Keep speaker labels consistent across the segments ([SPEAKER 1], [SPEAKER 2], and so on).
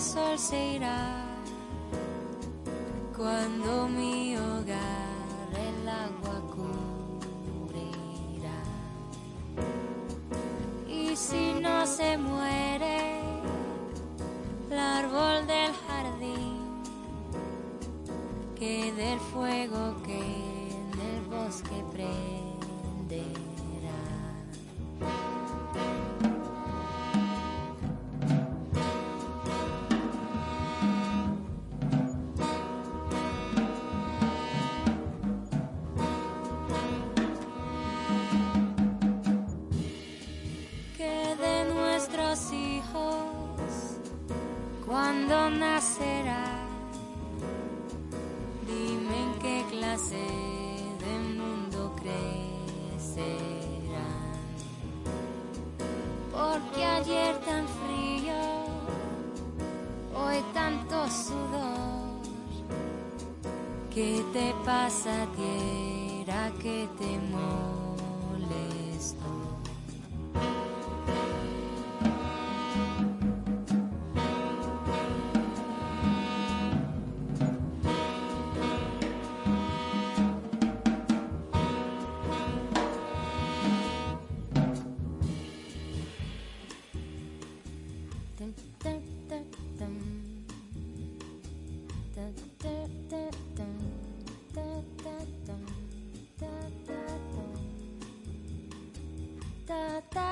[SPEAKER 1] Cuando da da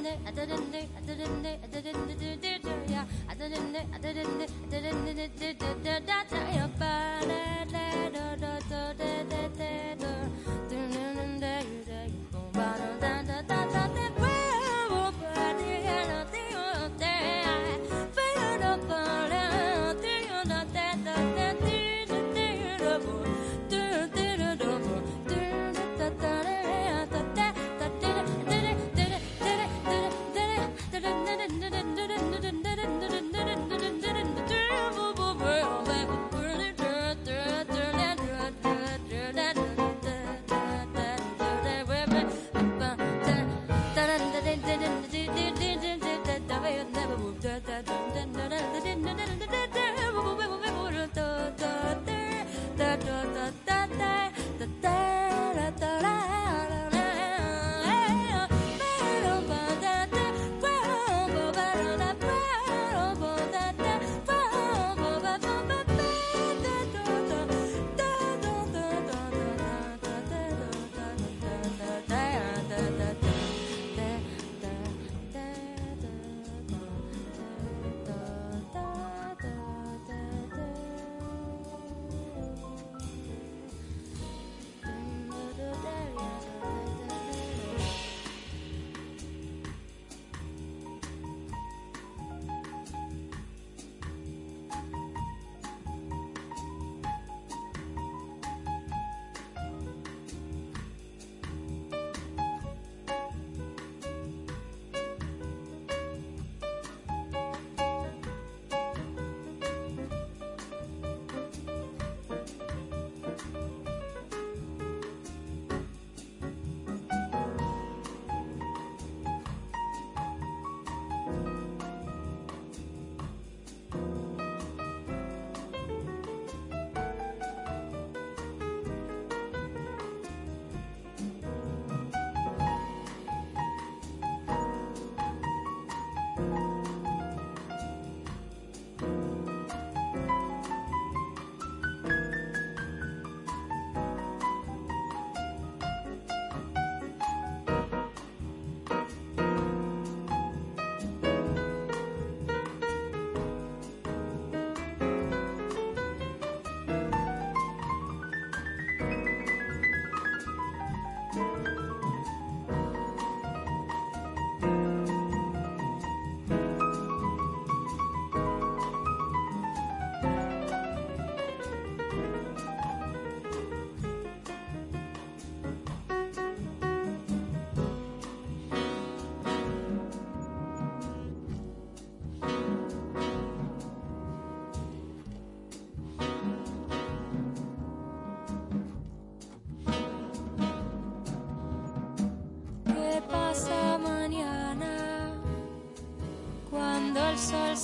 [SPEAKER 1] ね。当た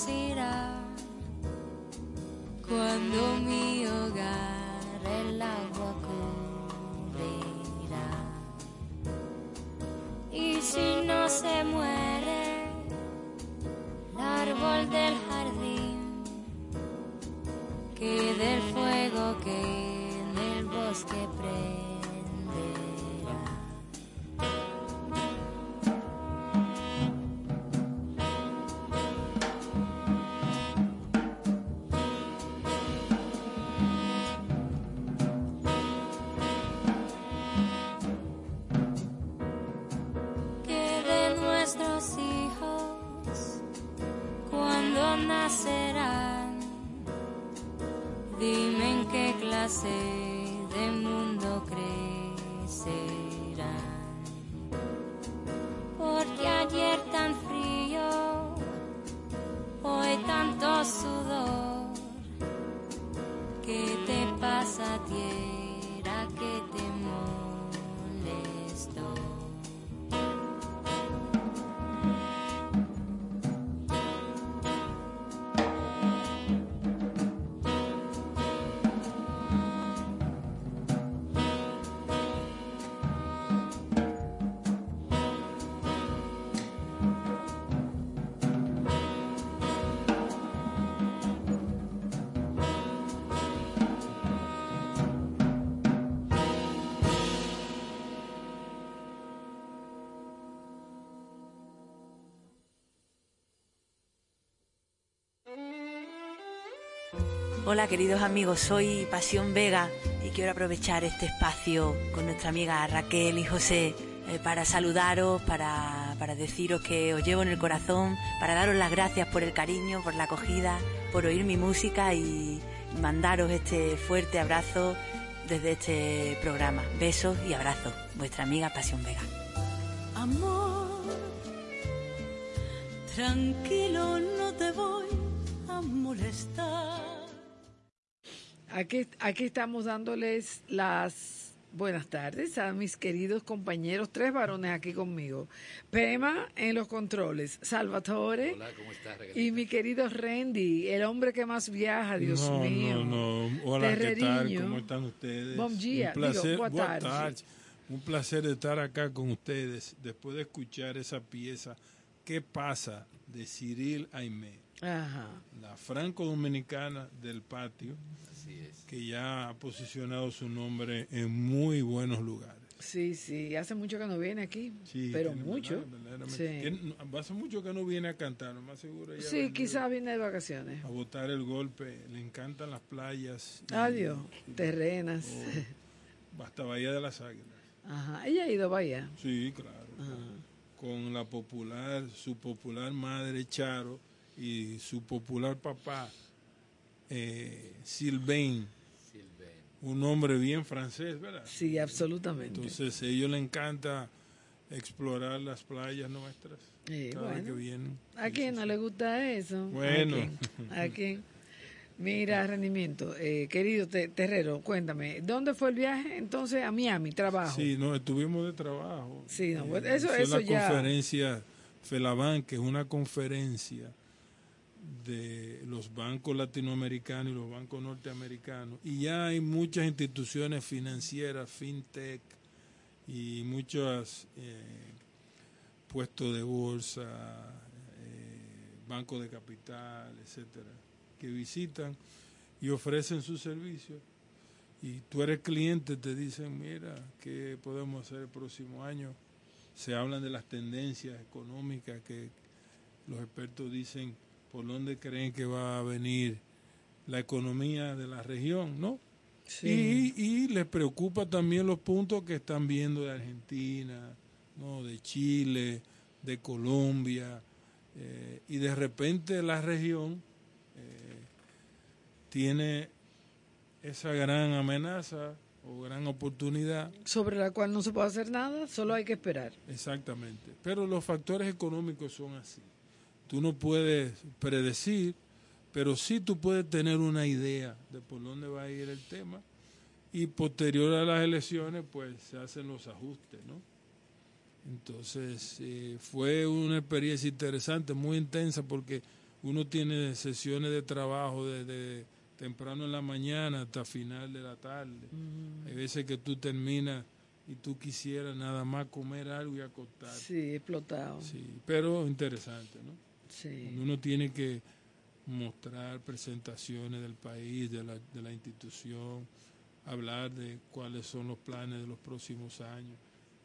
[SPEAKER 1] el
[SPEAKER 2] Hola queridos amigos, soy Pasión Vega y quiero aprovechar este espacio con nuestra amiga Raquel y José eh, para saludaros, para, para deciros que os llevo en el corazón, para daros las gracias por el cariño, por la acogida, por oír mi música y mandaros este fuerte abrazo desde este programa. Besos y abrazos. Vuestra amiga Pasión Vega.
[SPEAKER 3] Amor, tranquilo,
[SPEAKER 4] Aquí, aquí estamos dándoles las buenas tardes a mis queridos compañeros, tres varones aquí conmigo. Pema en los controles, Salvatore
[SPEAKER 5] Hola, ¿cómo estás,
[SPEAKER 4] y mi querido Randy, el hombre que más viaja, Dios
[SPEAKER 6] no,
[SPEAKER 4] mío.
[SPEAKER 6] No, no, hola, ¿qué tal?
[SPEAKER 4] Terreriño.
[SPEAKER 6] ¿Cómo están ustedes?
[SPEAKER 4] Bom dia,
[SPEAKER 6] Un placer,
[SPEAKER 4] digo, boa
[SPEAKER 6] boa
[SPEAKER 4] tarde.
[SPEAKER 6] tarde. Un placer estar acá con ustedes después de escuchar esa pieza ¿Qué pasa? de Cyril Aimé,
[SPEAKER 4] Ajá.
[SPEAKER 6] la franco-dominicana del patio. Que ya ha posicionado su nombre en muy buenos lugares.
[SPEAKER 4] Sí, sí, hace mucho que no viene aquí,
[SPEAKER 6] Sí,
[SPEAKER 4] pero mucho.
[SPEAKER 6] verdaderamente.
[SPEAKER 4] Sí.
[SPEAKER 6] Hace mucho que no viene a cantar, lo más seguro. ella
[SPEAKER 4] Sí, quizás viene de vacaciones.
[SPEAKER 6] A botar el golpe, le encantan las playas.
[SPEAKER 4] Adiós,
[SPEAKER 6] y-
[SPEAKER 4] terrenas.
[SPEAKER 6] hasta Bahía de las Águilas.
[SPEAKER 4] Ajá. Ella ha ido a Bahía.
[SPEAKER 6] Sí, claro.
[SPEAKER 4] Ajá.
[SPEAKER 6] Con la popular, su popular madre Charo y su popular papá eh,
[SPEAKER 5] Silven.
[SPEAKER 6] Un hombre bien francés, ¿verdad?
[SPEAKER 4] Sí, absolutamente.
[SPEAKER 6] Entonces a ellos les encanta explorar las playas nuestras
[SPEAKER 4] Sí,
[SPEAKER 6] cada vez que
[SPEAKER 4] bueno.
[SPEAKER 6] vienen.
[SPEAKER 4] ¿A quién no le gusta eso?
[SPEAKER 6] Bueno.
[SPEAKER 4] ¿A quién? ¿A quién? Mira, rendimiento. Eh, querido Te- Terrero, cuéntame, ¿dónde fue el viaje? Entonces, a Miami, trabajo.
[SPEAKER 6] Sí, no, estuvimos de trabajo. Eh,
[SPEAKER 4] Sí, no, bueno, eso-
[SPEAKER 6] fue
[SPEAKER 4] eso
[SPEAKER 6] la
[SPEAKER 4] ya-
[SPEAKER 6] conferencia FELABAN, que es una conferencia de los bancos latinoamericanos y los bancos norteamericanos. Y ya hay muchas instituciones financieras, fintech y muchos eh, puestos de bolsa, eh, bancos de capital, etcétera, que visitan y ofrecen sus servicios y tú eres cliente, te dicen, mira, ¿qué podemos hacer el próximo año? Se hablan de las tendencias económicas que los expertos dicen por dónde creen que va a venir la economía de la región, ¿no?
[SPEAKER 4] Sí.
[SPEAKER 6] Y, y les preocupa también los puntos que están viendo de Argentina, ¿no? de Chile, de Colombia, eh, y de repente la región eh, tiene esa gran amenaza o gran oportunidad,
[SPEAKER 4] Sobre la cual no se puede hacer nada, solo hay que esperar.
[SPEAKER 6] exactamente. Pero los factores económicos son así. Tú no puedes predecir, pero sí tú puedes tener una idea de por dónde va a ir el tema y posterior a las elecciones pues se hacen los ajustes, ¿no? Entonces eh, fue una experiencia interesante, muy intensa, porque uno tiene sesiones de trabajo desde temprano en la mañana hasta final de la tarde. Hay veces que tú terminas y tú quisieras nada más comer algo y acostar.
[SPEAKER 4] Sí, explotado.
[SPEAKER 6] Sí, pero interesante, ¿no?
[SPEAKER 4] Sí.
[SPEAKER 6] Uno tiene que mostrar presentaciones del país, de la, de la institución, hablar de cuáles son los planes de los próximos años.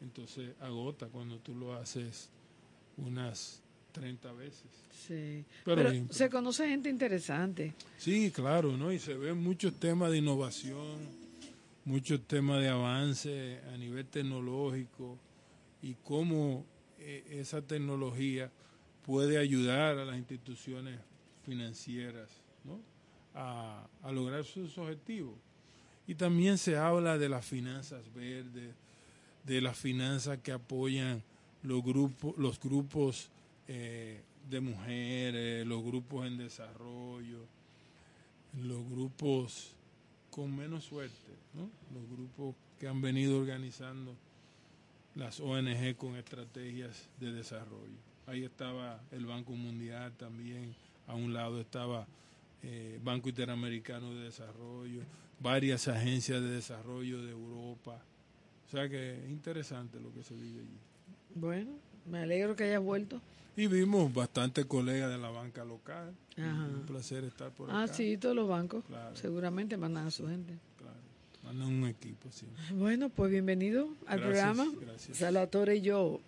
[SPEAKER 6] Entonces agota cuando tú lo haces unas 30 veces.
[SPEAKER 4] Sí.
[SPEAKER 6] Pero
[SPEAKER 4] Pero,
[SPEAKER 6] bien.
[SPEAKER 4] se conoce gente interesante.
[SPEAKER 6] Sí, claro, ¿no? Y se ven muchos temas de innovación, muchos temas de avance a nivel tecnológico y cómo eh, esa tecnología puede ayudar a las instituciones financieras ¿no? a, lograr sus objetivos. Y también se habla de las finanzas verdes, de las finanzas que apoyan los grupos, los grupos eh, de mujeres, los grupos en desarrollo, los grupos con menos suerte, ¿no? los grupos que han venido organizando las ONG con estrategias de desarrollo. Ahí estaba el Banco Mundial también, a un lado estaba eh, Banco Interamericano de Desarrollo, varias agencias de desarrollo de Europa. O sea que es interesante lo que se vive allí.
[SPEAKER 4] Bueno, me alegro que hayas vuelto.
[SPEAKER 6] Y vimos bastantes colegas de la banca local.
[SPEAKER 4] Ajá.
[SPEAKER 6] Un placer estar por
[SPEAKER 4] Ah,
[SPEAKER 6] acá.
[SPEAKER 4] sí, todos los bancos
[SPEAKER 6] Claro.
[SPEAKER 4] seguramente mandan a su gente.
[SPEAKER 6] Un equipo, sí.
[SPEAKER 4] Bueno, pues bienvenido al
[SPEAKER 6] Gracias,
[SPEAKER 4] programa.
[SPEAKER 6] gracias.
[SPEAKER 4] Salvatore y yo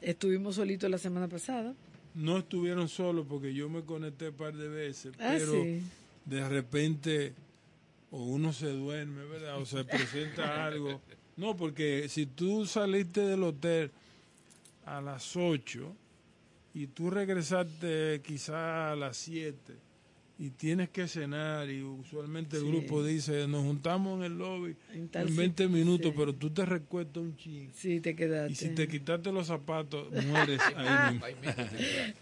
[SPEAKER 4] estuvimos solitos la semana pasada.
[SPEAKER 6] No estuvieron solos porque yo me conecté un par de veces,
[SPEAKER 4] Ah,
[SPEAKER 6] pero
[SPEAKER 4] sí.
[SPEAKER 6] de repente o uno se duerme, ¿verdad? O se presenta algo. No, porque si tú saliste del hotel a las 8 y tú regresaste quizá a las 7 y tienes que cenar y usualmente el
[SPEAKER 4] Sí.
[SPEAKER 6] grupo dice nos juntamos en el lobby
[SPEAKER 4] En
[SPEAKER 6] en 20
[SPEAKER 4] sitio,
[SPEAKER 6] minutos,
[SPEAKER 4] sí.
[SPEAKER 6] pero tú te recuestas un ching
[SPEAKER 4] Sí, te quedaste.
[SPEAKER 6] y si te quitaste los zapatos mueres ahí mismo.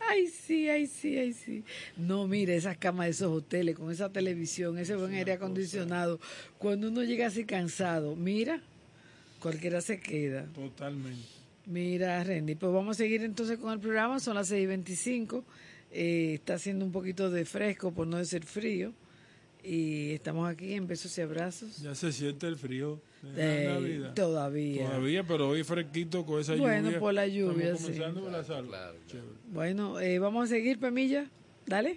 [SPEAKER 4] Ay, sí, ay, sí, ay, sí. No, mire, esas camas de esos hoteles, con esa televisión, ese buen aire acondicionado. Cuando uno llega así cansado, mira, cualquiera se queda.
[SPEAKER 6] Totalmente.
[SPEAKER 4] Mira, Randy, pues vamos a seguir entonces con el programa. Son las 6:25. Eh, está haciendo un poquito de fresco, por no decir frío. Y estamos aquí en besos y abrazos.
[SPEAKER 6] Ya se siente el frío de
[SPEAKER 4] Eh,
[SPEAKER 6] la Navidad.
[SPEAKER 4] todavía.
[SPEAKER 6] Todavía, pero hoy fresquito con esa
[SPEAKER 4] Bueno,
[SPEAKER 6] lluvia.
[SPEAKER 4] por la lluvia,
[SPEAKER 6] Estamos
[SPEAKER 4] sí.
[SPEAKER 6] comenzando por la salud. Chévere.
[SPEAKER 4] Bueno, eh, vamos a seguir, Pemilla. Dale.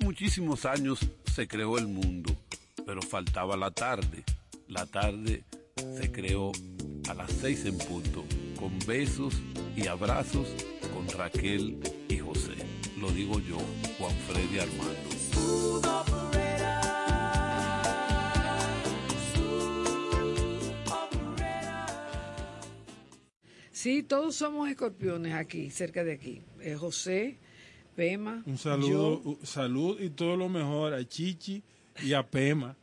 [SPEAKER 7] Muchísimos años se creó el mundo, pero faltaba la tarde. La tarde se creó a las seis en punto, con besos y abrazos con Raquel y José. Lo digo yo, Juan Freddy Armando.
[SPEAKER 4] Sí, todos somos escorpiones aquí, cerca de aquí. Eh, José, Pema.
[SPEAKER 6] Un saludo, salud y todo lo mejor a Chichi y a Pema.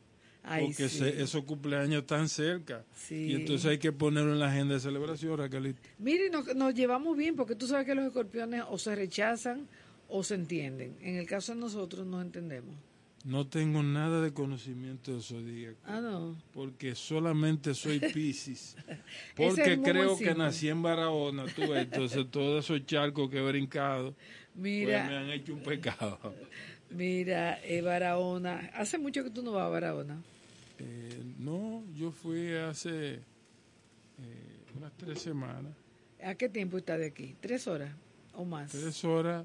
[SPEAKER 4] Ay,
[SPEAKER 6] porque
[SPEAKER 4] sí.
[SPEAKER 6] se- esos cumpleaños están cerca.
[SPEAKER 4] Sí.
[SPEAKER 6] Y entonces hay que ponerlo en la agenda de celebración, Raquelita.
[SPEAKER 4] Mire, nos, nos llevamos bien porque tú sabes que los escorpiones o se rechazan o se entienden. En el caso de nosotros nos entendemos.
[SPEAKER 6] No tengo nada de conocimiento de zodíaco.
[SPEAKER 4] Ah, no.
[SPEAKER 6] Porque solamente soy Piscis. Porque creo que nací en Barahona, tú ves, entonces todos esos charcos que he brincado, pues me
[SPEAKER 4] Mira,
[SPEAKER 6] han hecho un pecado.
[SPEAKER 4] mira, eh, Barahona. Hace mucho que tú no vas a Barahona.
[SPEAKER 6] Eh, no, yo fui hace eh, unas tres semanas,
[SPEAKER 4] ¿A qué tiempo está de aquí? ¿Tres horas o más?
[SPEAKER 6] tres horas,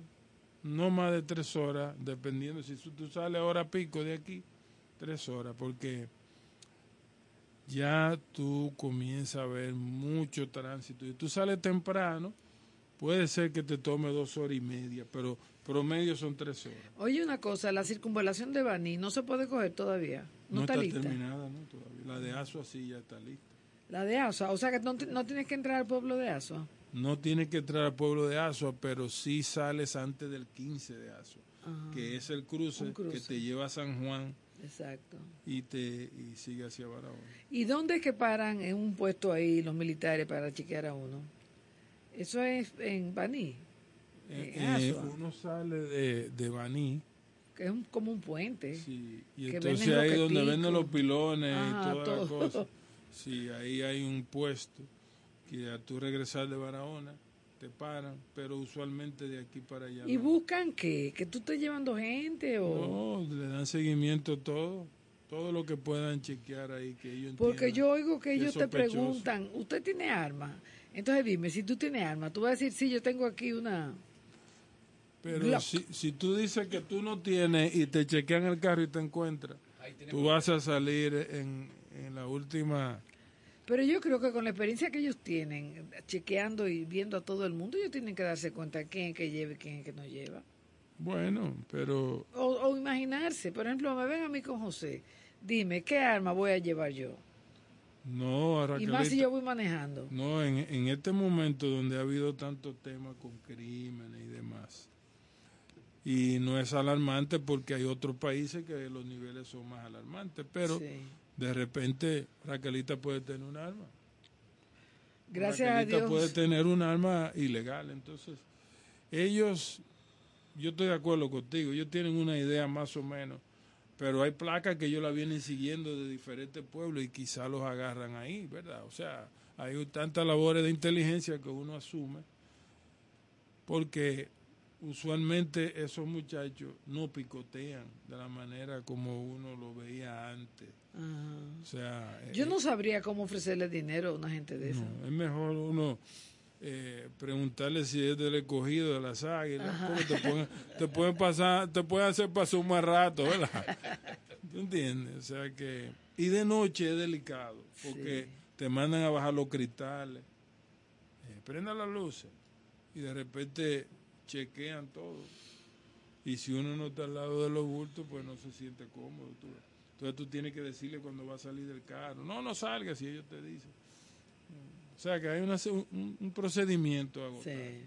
[SPEAKER 6] no más de tres horas, dependiendo si tú tú sales a hora pico de aquí, tres horas, porque ya tú comienzas a ver mucho tránsito. Y tú sales temprano, puede ser que te tome dos horas y media, pero promedio son tres horas.
[SPEAKER 4] Oye, una cosa, la circunvalación de Baní no se puede coger todavía. No, está, lista.
[SPEAKER 6] terminada, ¿no? Todavía. La de Asua sí ya está lista.
[SPEAKER 4] La de Asua. O sea que no, no tienes que entrar al pueblo de Asua.
[SPEAKER 6] No tienes que entrar al pueblo de Asua, pero sí sales antes del 15 de Asua, que es el cruce. que te lleva a San Juan
[SPEAKER 4] Exacto.
[SPEAKER 6] y te y sigue hacia Barahona.
[SPEAKER 4] ¿Y dónde es que paran en un puesto ahí los militares para chequear a uno? Eso es en Baní,
[SPEAKER 6] Eh, eh, uno sale de, de Baní
[SPEAKER 4] que es un- como un puente.
[SPEAKER 6] sí, y
[SPEAKER 4] Que
[SPEAKER 6] entonces ahí donde venden los pilones
[SPEAKER 4] Ajá,
[SPEAKER 6] y todas las
[SPEAKER 4] todo.
[SPEAKER 6] cosas. Sí, ahí hay un puesto que a tú regresar de Barahona te paran, pero usualmente de aquí para allá.
[SPEAKER 4] ¿Y
[SPEAKER 6] no.
[SPEAKER 4] buscan qué? ¿Que tú estés llevando gente o...?
[SPEAKER 6] No, le dan seguimiento todo, todo lo que puedan chequear ahí que ellos
[SPEAKER 4] Porque yo oigo que ellos te preguntan, ¿usted tiene arma? Entonces dime, si tú tienes arma, tú vas a decir, sí, yo tengo aquí una...
[SPEAKER 6] Pero si, si tú dices que tú no tienes y te chequean el carro y te encuentran, tú vas a salir en, en la última...
[SPEAKER 4] Pero yo creo que con la experiencia que ellos tienen, chequeando y viendo a todo el mundo, ellos tienen que darse cuenta quién es que lleva y quién es que no lleva.
[SPEAKER 6] Bueno, pero
[SPEAKER 4] O, o imaginarse, por ejemplo, me ven a mí con José, dime, ¿qué arma voy a llevar yo?
[SPEAKER 6] No,
[SPEAKER 4] Y más si yo voy manejando.
[SPEAKER 6] no, en, en este momento donde ha habido tanto tema con crímenes y demás, y no es alarmante porque hay otros países que los niveles son más alarmantes, pero
[SPEAKER 4] Sí.
[SPEAKER 6] de repente Raquelita puede tener un arma.
[SPEAKER 4] Gracias a Dios.
[SPEAKER 6] puede tener un arma ilegal. Entonces, ellos, yo estoy de acuerdo contigo, ellos tienen una idea más o menos, pero hay placas que ellos la vienen siguiendo de diferentes pueblos y quizá los agarran ahí, ¿verdad? O sea, hay tantas labores de inteligencia que uno asume, porque usualmente esos muchachos no picotean de la manera como uno lo veía antes.
[SPEAKER 4] Ajá.
[SPEAKER 6] O sea,
[SPEAKER 4] Yo
[SPEAKER 6] eh,
[SPEAKER 4] no sabría cómo ofrecerle dinero a una gente de esa.
[SPEAKER 6] es mejor uno eh, preguntarle si es del escogido de las águilas, porque te pueden, te pueden pasar, te pueden hacer pasar un mal rato, ¿verdad? ¿Tú entiendes? O sea que y de noche es delicado, porque
[SPEAKER 4] Sí.
[SPEAKER 6] te mandan a bajar los cristales, eh, prenda las luces y de repente chequean todo. Y si uno no está al lado de los bultos, pues no se siente cómodo. tú. Entonces tú tienes que decirle cuando va a salir del carro, no, no salgas si ellos te dicen. O sea que hay una, un, un procedimiento agotado.
[SPEAKER 4] Sí.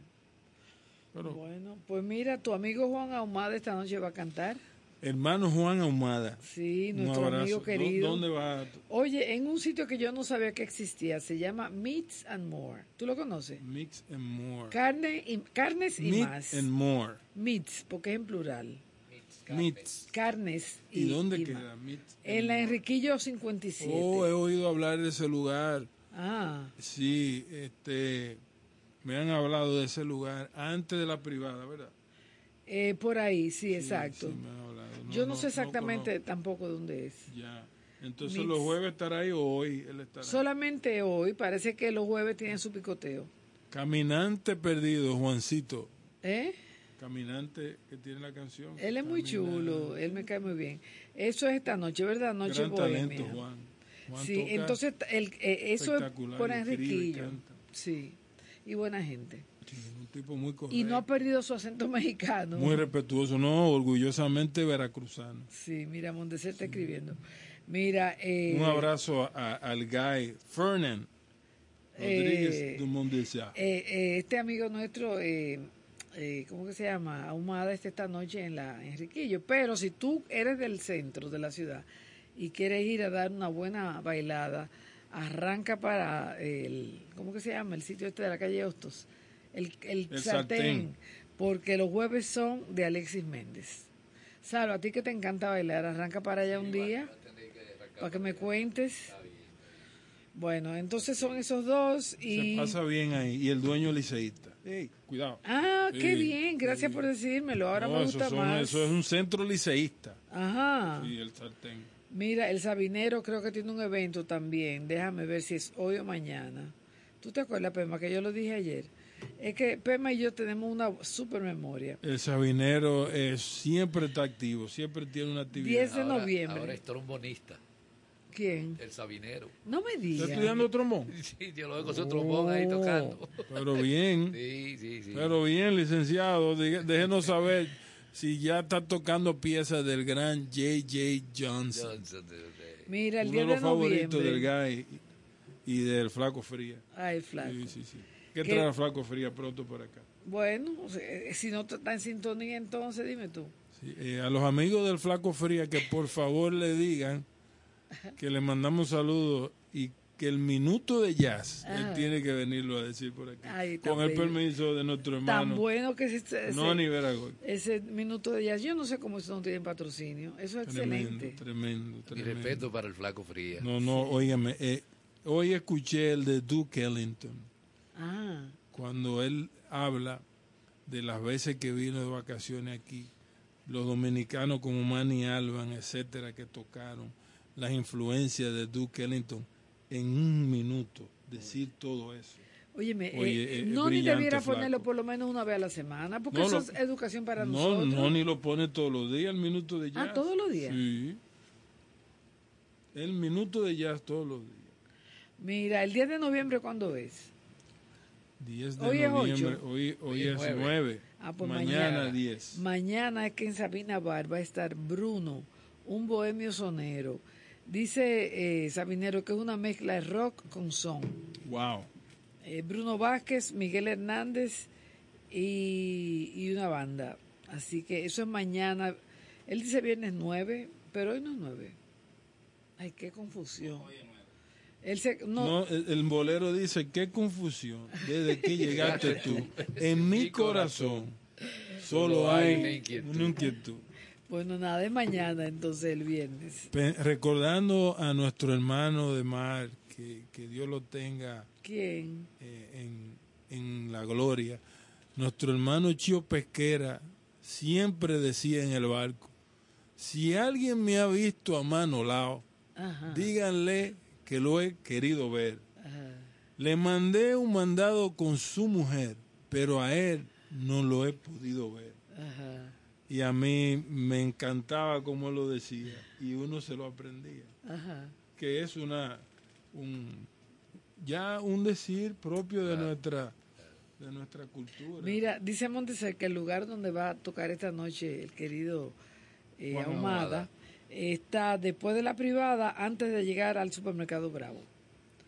[SPEAKER 6] Pero,
[SPEAKER 4] Bueno, pues mira, tu amigo Juan Ahumada esta noche va a cantar.
[SPEAKER 6] hermano Juan Ahumada,
[SPEAKER 4] Sí, nuestro amigo
[SPEAKER 6] ¿Dó-
[SPEAKER 4] querido.
[SPEAKER 6] ¿Dónde va?
[SPEAKER 4] Oye, en un sitio que yo no sabía que existía, se llama Meats and More. ¿Tú lo conoces?
[SPEAKER 6] Mix and More.
[SPEAKER 4] Carne y, carnes y
[SPEAKER 6] Meat
[SPEAKER 4] más.
[SPEAKER 6] and More.
[SPEAKER 4] Meats, porque es en plural.
[SPEAKER 6] Meats.
[SPEAKER 4] Carnes.
[SPEAKER 6] ¿Y, dónde
[SPEAKER 4] ma-
[SPEAKER 6] queda Meats?
[SPEAKER 4] En la Enriquillo 57.
[SPEAKER 6] Oh, he oído hablar de ese lugar.
[SPEAKER 4] Ah,
[SPEAKER 6] Sí, este, me han hablado de ese lugar antes de la privada, ¿verdad?
[SPEAKER 4] eh, por ahí, sí,
[SPEAKER 6] Sí,
[SPEAKER 4] exacto.
[SPEAKER 6] sí, me han hablado.
[SPEAKER 4] Yo no, sé exactamente tampoco dónde es.
[SPEAKER 6] ya. Entonces
[SPEAKER 4] Mix.
[SPEAKER 6] los jueves estará ahí o hoy él estará. ahí?
[SPEAKER 4] Solamente hoy, parece que los jueves tienen su picoteo.
[SPEAKER 6] Caminante perdido, Juancito.
[SPEAKER 4] ¿Eh?
[SPEAKER 6] Caminante que tiene la canción.
[SPEAKER 4] Él es muy chulo, él me cae muy bien. Eso es esta noche, ¿verdad? Noche
[SPEAKER 6] Gran
[SPEAKER 4] bohemia.
[SPEAKER 6] talento, Juan.
[SPEAKER 4] Sí, entonces el, eh, eso es por Enriquillo. Sí, y buena gente.
[SPEAKER 6] sí, un tipo muy correcto.
[SPEAKER 4] Y no ha perdido su acento mexicano.
[SPEAKER 6] Muy respetuoso, no, orgullosamente veracruzano.
[SPEAKER 4] Sí, mira, Mondeser está escribiendo. Mira, eh,
[SPEAKER 6] Un abrazo a- al guy Fernan Rodríguez
[SPEAKER 4] Eh,
[SPEAKER 6] de
[SPEAKER 4] eh, este amigo nuestro, eh, eh, ¿cómo que se llama? Ahumada está esta noche en la Enriquillo. Pero si tú eres del centro de la ciudad y quieres ir a dar una buena bailada, arranca para el, ¿cómo que se llama? El sitio este de la calle Hostos. El, el,
[SPEAKER 6] El
[SPEAKER 4] sartén,
[SPEAKER 6] sartén.
[SPEAKER 4] porque los jueves son de Alexis Méndez. Salva, a ti que te encanta bailar, arranca para allá un día para que me cuentes. Bueno, entonces son esos dos y...
[SPEAKER 6] Se pasa bien ahí. Y el dueño liceísta. Ey, cuidado.
[SPEAKER 4] Ah, qué
[SPEAKER 6] Sí,
[SPEAKER 4] bien, gracias por decírmelo. Ahora
[SPEAKER 6] No,
[SPEAKER 4] me gusta
[SPEAKER 6] son-
[SPEAKER 4] más.
[SPEAKER 6] eso es un centro liceísta.
[SPEAKER 4] Ajá.
[SPEAKER 6] Sí, el sartén.
[SPEAKER 4] Mira, el Sabinero creo que tiene un evento también. Déjame ver si es hoy o mañana. ¿Tú te acuerdas, Pema, que yo lo dije ayer? Es que Pema y yo tenemos una super memoria.
[SPEAKER 6] El sabinero eh, siempre está activo, siempre tiene una actividad.
[SPEAKER 4] 10 de
[SPEAKER 8] Ahora-
[SPEAKER 4] noviembre.
[SPEAKER 8] Ahora es trombonista,
[SPEAKER 4] ¿Quién?
[SPEAKER 8] el sabinero.
[SPEAKER 4] No me
[SPEAKER 6] ¿Está
[SPEAKER 4] digas.
[SPEAKER 6] estudiando trombón?
[SPEAKER 8] Sí, yo lo veo con su trombón ahí tocando.
[SPEAKER 6] Pero bien,
[SPEAKER 8] Sí, sí, sí.
[SPEAKER 6] pero bien, licenciado. Déjenos saber si ya está tocando piezas del gran J.J. Johnson.
[SPEAKER 8] Johnson, de- de-
[SPEAKER 4] Mira, el
[SPEAKER 6] Uno
[SPEAKER 4] 10
[SPEAKER 6] de
[SPEAKER 4] de
[SPEAKER 6] los favoritos del. Guy y del Flaco Fría.
[SPEAKER 4] Ay, flaco.
[SPEAKER 6] Sí, sí, sí. ¿Qué
[SPEAKER 4] ¿Qué?
[SPEAKER 6] trae el Flaco Fría pronto por acá?
[SPEAKER 4] Bueno, o sea, eh, si no está en sintonía, entonces dime tú.
[SPEAKER 6] Sí, eh, a los amigos del Flaco Fría que por favor le digan que le mandamos saludos y que el minuto de jazz él tiene que venirlo a decir por aquí.
[SPEAKER 4] Ay, tan
[SPEAKER 6] con el
[SPEAKER 4] bello.
[SPEAKER 6] permiso de nuestro
[SPEAKER 4] Tan
[SPEAKER 6] hermano
[SPEAKER 4] bueno que ese, ese-
[SPEAKER 6] No ni Veragoy.
[SPEAKER 4] ese minuto de jazz. Yo no sé cómo eso no tiene patrocinio. Eso es
[SPEAKER 6] Tremendo,
[SPEAKER 4] excelente.
[SPEAKER 6] tremendo,
[SPEAKER 8] Mi
[SPEAKER 6] tremendo.
[SPEAKER 8] respeto para el flaco fría.
[SPEAKER 6] No, no, óigame, eh, hoy escuché el de Duke Ellington
[SPEAKER 4] Ah,
[SPEAKER 6] cuando él habla de las veces que vino de vacaciones aquí, los dominicanos como Manny Alban, etcétera, que tocaron, las influencias de Duke Ellington, en un minuto decir todo eso.
[SPEAKER 4] óyeme,
[SPEAKER 6] Oye,
[SPEAKER 4] eh,
[SPEAKER 6] eh,
[SPEAKER 4] no ni debiera
[SPEAKER 6] flaco.
[SPEAKER 4] ponerlo por lo menos una vez a la semana, porque
[SPEAKER 6] No,
[SPEAKER 4] eso
[SPEAKER 6] lo-
[SPEAKER 4] es educación para
[SPEAKER 6] No,
[SPEAKER 4] nosotros.
[SPEAKER 6] no, ni lo pone todos los días, el minuto de jazz.
[SPEAKER 4] Ah, ¿todos los días?
[SPEAKER 6] Sí. El minuto de jazz todos los días.
[SPEAKER 4] Mira, el 10 de noviembre, ¿cuándo es?
[SPEAKER 6] 10 de
[SPEAKER 4] Hoy es
[SPEAKER 6] noviembre,
[SPEAKER 4] ocho.
[SPEAKER 6] hoy, hoy
[SPEAKER 8] es
[SPEAKER 6] es
[SPEAKER 8] nueve.
[SPEAKER 6] 9.
[SPEAKER 4] Ah, pues
[SPEAKER 6] mañana,
[SPEAKER 4] mañana.
[SPEAKER 6] 10.
[SPEAKER 4] Mañana es que en Sabina Bar va a estar Bruno, un bohemio sonero. Dice eh, Sabinero que es una mezcla de rock con son.
[SPEAKER 6] Wow.
[SPEAKER 4] Eh, Bruno Vázquez, Miguel Hernández y, y una banda. Así que eso es mañana. Él dice viernes 9, pero hoy no es 9. Ay, qué confusión. Él se, no,
[SPEAKER 6] No, el, el bolero dice, qué confusión, desde que llegaste tú. En mi corazón solo hay
[SPEAKER 8] una inquietud.
[SPEAKER 4] Bueno, nada, es mañana entonces el viernes.
[SPEAKER 6] Recordando a nuestro hermano de mar, que, que Dios lo tenga
[SPEAKER 4] ¿Quién?
[SPEAKER 6] eh, en, en la gloria. Nuestro hermano Chío Pesquera siempre decía en el barco, si alguien me ha visto a mano lao,
[SPEAKER 4] Ajá.
[SPEAKER 6] díganle que lo he querido ver.
[SPEAKER 4] ajá.
[SPEAKER 6] Le mandé un mandado con su mujer, pero a él no lo he podido ver.
[SPEAKER 4] Ajá,
[SPEAKER 6] Y a mí me encantaba como él lo decía, y uno se lo aprendía,
[SPEAKER 4] ajá.
[SPEAKER 6] que es una un ya un decir propio de nuestra de nuestra cultura.
[SPEAKER 4] Mira, dice Monteser que el lugar donde va a tocar esta noche el querido eh, Ahumada
[SPEAKER 8] Ahumada.
[SPEAKER 4] está después de la privada, antes de llegar al supermercado Bravo.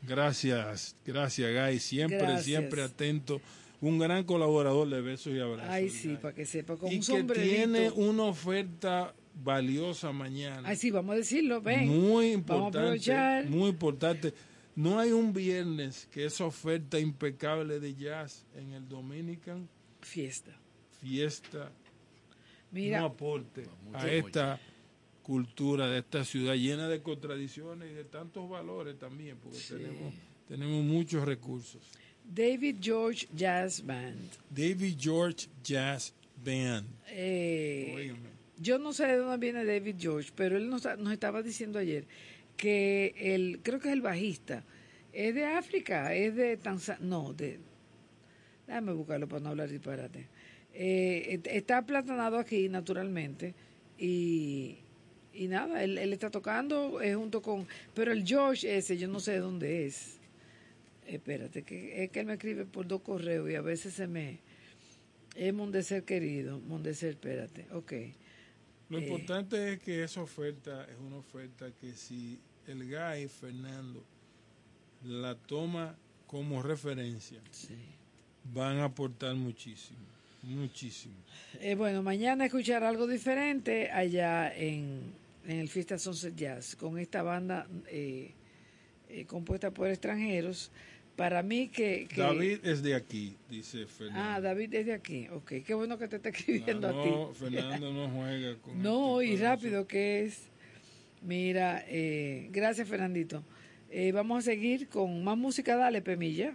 [SPEAKER 6] Gracias, gracias Guy, siempre
[SPEAKER 4] Gracias.
[SPEAKER 6] siempre atento, un gran colaborador de besos y abrazos.
[SPEAKER 4] Ay, sí, para que sepa, con
[SPEAKER 6] y
[SPEAKER 4] un
[SPEAKER 6] que tiene una oferta valiosa mañana.
[SPEAKER 4] Ay, sí, vamos a decirlo, ven.
[SPEAKER 6] Muy
[SPEAKER 4] Vamos a
[SPEAKER 6] importante.
[SPEAKER 4] aprovechar.
[SPEAKER 6] Muy importante. No hay un viernes que esa oferta impecable de jazz en el Dominican
[SPEAKER 4] Fiesta.
[SPEAKER 6] Fiesta
[SPEAKER 4] Mira.
[SPEAKER 6] no aporte a esta cultura de esta ciudad llena de contradicciones y de tantos valores también, porque tenemos, tenemos muchos recursos.
[SPEAKER 4] David George Jazz Band.
[SPEAKER 6] David George Jazz Band.
[SPEAKER 4] Eh, yo no sé de dónde viene David George, pero él nos, nos estaba diciendo ayer que el, creo que es el bajista, es de África, es de Tanzania, no, de, déjame buscarlo para no hablar disparate. Eh, está aplatanado aquí naturalmente y, y nada, él, él está tocando eh, junto con, pero el George ese, yo no sé de dónde es. Espérate, que es que él me escribe por dos correos y a veces se me... Es Mondeser querido, Mondeser, espérate, ok.
[SPEAKER 6] Lo
[SPEAKER 4] Eh.
[SPEAKER 6] importante es que esa oferta es una oferta que si el Guy Fernando la toma como referencia, van a aportar muchísimo, muchísimo.
[SPEAKER 4] Eh, bueno, mañana escuchar algo diferente allá en, en el Fiesta Sunset Jazz con esta banda eh, eh, compuesta por extranjeros. Para mí que... que-
[SPEAKER 6] David es de aquí, dice Fernando.
[SPEAKER 4] Ah, David es de aquí, ok. Qué bueno que te está escribiendo
[SPEAKER 6] Ah,
[SPEAKER 4] a
[SPEAKER 6] no,
[SPEAKER 4] ti.
[SPEAKER 6] Fernando no juega con
[SPEAKER 4] No,
[SPEAKER 6] este
[SPEAKER 4] y rápido que es. Mira, eh, gracias Fernandito. Eh, vamos a seguir con más música, dale, Pemilla.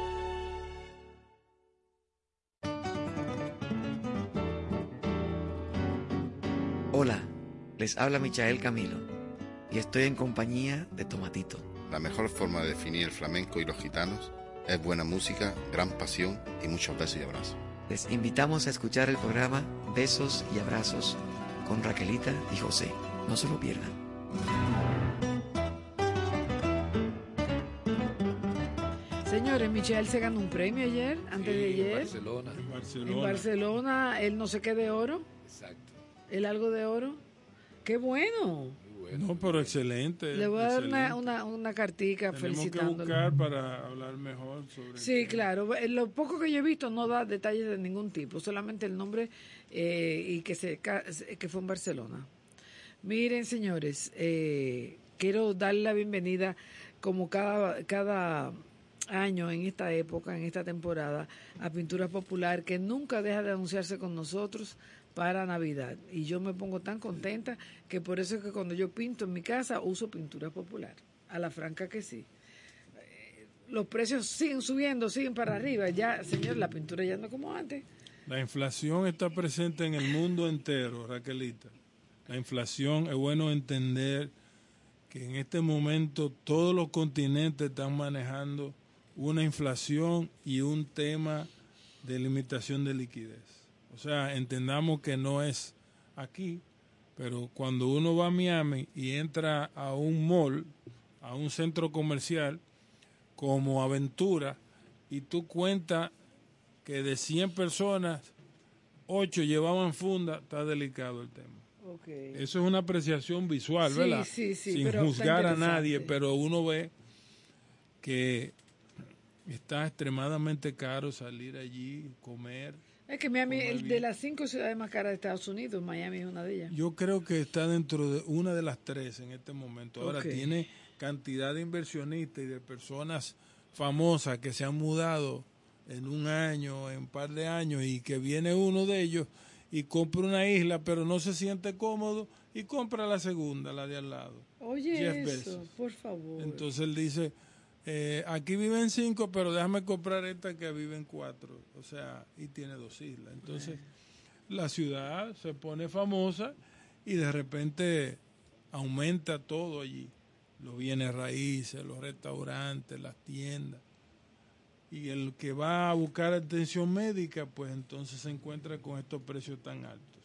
[SPEAKER 9] Les habla Michael Camilo y estoy en compañía de Tomatito.
[SPEAKER 10] La mejor forma de definir el flamenco y los gitanos es buena música, gran pasión y muchos besos y abrazos.
[SPEAKER 9] Les invitamos a escuchar el programa Besos y Abrazos con Raquelita y José. No se lo pierdan.
[SPEAKER 4] Señores, Michelle se ganó un premio ayer, antes de
[SPEAKER 8] Sí, en
[SPEAKER 4] ayer.
[SPEAKER 8] Barcelona.
[SPEAKER 6] En Barcelona.
[SPEAKER 4] En Barcelona, él no sé qué de oro,
[SPEAKER 8] Exacto.
[SPEAKER 4] él algo de oro. ¡Qué bueno!
[SPEAKER 6] No, pero excelente.
[SPEAKER 4] Le voy a dar una, una, una cartica
[SPEAKER 6] Tenemos que buscar para hablar mejor sobre
[SPEAKER 4] Sí, claro. Eh, Lo poco que yo he visto no da detalles de ningún tipo, solamente el nombre eh, y que se que fue en Barcelona. Miren, señores, eh, quiero darle la bienvenida como cada cada año en esta época, en esta temporada, a Pintura Popular que nunca deja de anunciarse con nosotros para Navidad. Y yo me pongo tan contenta que por eso es que cuando yo pinto en mi casa uso Pintura Popular. A la franca que sí los precios siguen subiendo, siguen para arriba. Ya, señor, la pintura ya no como antes.
[SPEAKER 6] La inflación está presente en el mundo entero, Raquelita. La inflación es bueno entender que en este momento todos los continentes están manejando una inflación y un tema de limitación de liquidez. O sea, entendamos que no es aquí, pero cuando uno va a Miami y entra a un mall, a un centro comercial como Aventura, y tú cuentas que de 100 personas, 8 llevaban funda, está delicado el tema. Eso es una apreciación visual,
[SPEAKER 4] Sí,
[SPEAKER 6] ¿verdad?
[SPEAKER 4] sí, sí,
[SPEAKER 6] Sin
[SPEAKER 4] pero
[SPEAKER 6] juzgar a nadie, pero uno ve que está extremadamente caro salir allí, comer.
[SPEAKER 4] Es que Miami, el de las cinco ciudades más caras de Estados Unidos, Miami es una de ellas.
[SPEAKER 6] Yo creo que está dentro de una de las tres en este momento. Ahora tiene cantidad de inversionistas y de personas famosas que se han mudado en un año, en un par de años, y que viene uno de ellos y compra una isla, pero no se siente cómodo y compra la segunda, la de al lado.
[SPEAKER 4] Oye, eso, por favor.
[SPEAKER 6] Entonces él dice, eh, aquí viven cinco, pero déjame comprar esta que viven cuatro. O sea, y tiene dos islas. Entonces la ciudad se pone famosa y de repente aumenta todo allí. Los bienes raíces, los restaurantes, las tiendas. Y el que va a buscar atención médica, pues entonces se encuentra con estos precios tan altos.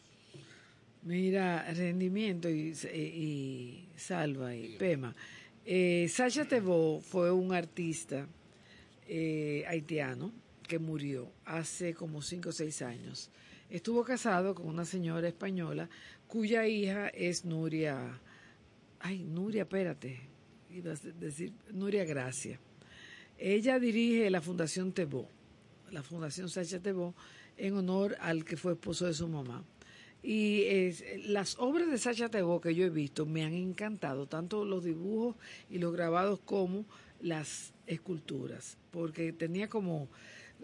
[SPEAKER 4] Mira, rendimiento y, y Salva y Pema. Eh, Sacha Tebo fue un artista eh, haitiano que murió hace como 5 o 6 años. Estuvo casado con una señora española cuya hija es Nuria. Ay, Nuria, espérate. Iba a decir Nuria Gracia. Ella dirige la Fundación Tebo, la Fundación Sacha Tebo, en honor al que fue esposo de su mamá. Y es, las obras de Sacha Tebo que yo he visto me han encantado, tanto los dibujos y los grabados como las esculturas, porque tenía como,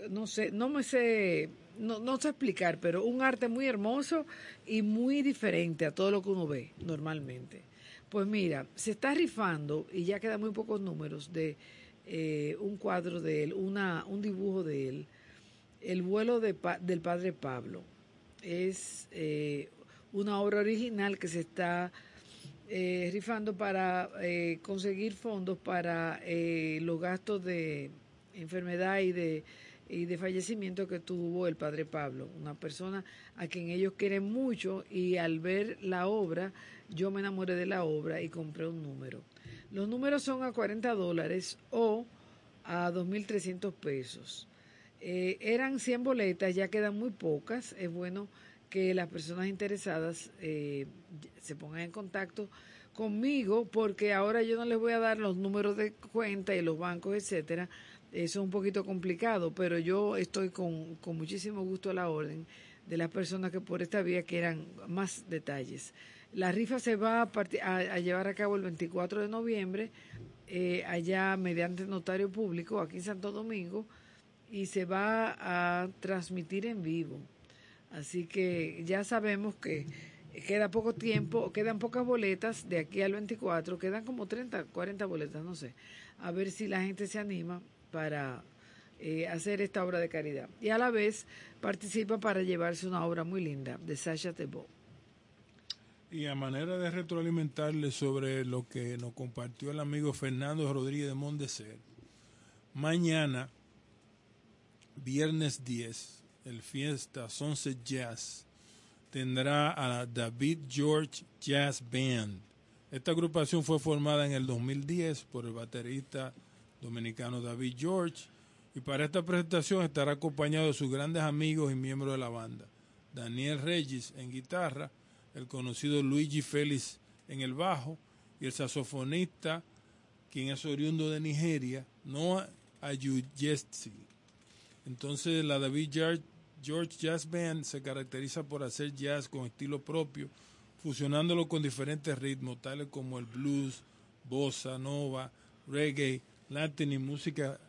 [SPEAKER 4] no sé, no me sé, no, no sé explicar, pero un arte muy hermoso y muy diferente a todo lo que uno ve normalmente. Pues mira, se está rifando, y ya quedan muy pocos números, de eh, un cuadro de él, una, un dibujo de él, El vuelo de del padre Pablo es eh, una obra original que se está eh, rifando para eh, conseguir fondos para eh, los gastos de enfermedad y de, y de fallecimiento que tuvo el padre Pablo, una persona a quien ellos quieren mucho y al ver la obra, yo me enamoré de la obra y compré un número. Los números son a 40 dólares o a 2.300 pesos. Eh, eran 100 boletas, ya quedan muy pocas. Es bueno que las personas interesadas eh, se pongan en contacto conmigo porque ahora yo no les voy a dar los números de cuenta y los bancos, etcétera, Eso es un poquito complicado, pero yo estoy con, con muchísimo gusto a la orden de las personas que por esta vía quieran más detalles. La rifa se va a, a llevar a cabo el 24 de noviembre, eh, allá mediante notario público, aquí en Santo Domingo, y se va a transmitir en vivo. Así que ya sabemos que queda poco tiempo, quedan pocas boletas de aquí al 24, quedan como 30, 40 boletas, no sé. A ver si la gente se anima para eh, hacer esta obra de caridad. Y a la vez participa para llevarse una obra muy linda de Sasha Tebo.
[SPEAKER 6] Y a manera de retroalimentarle sobre lo que nos compartió el amigo Fernando Rodríguez de Mondeser, mañana, viernes 10, el fiesta Sunset Jazz tendrá a la David George Jazz Band. Esta agrupación fue formada en el 2010 por el baterista dominicano David George y para esta presentación estará acompañado de sus grandes amigos y miembros de la banda. Daniel Regis en guitarra, el conocido Luigi Félix en el bajo y el saxofonista, quien es oriundo de Nigeria, Noah Ayuyesti. Entonces la David George, Jazz Band se caracteriza por hacer jazz con estilo propio, fusionándolo con diferentes ritmos, tales como el blues, bossa, nova, reggae, latin y música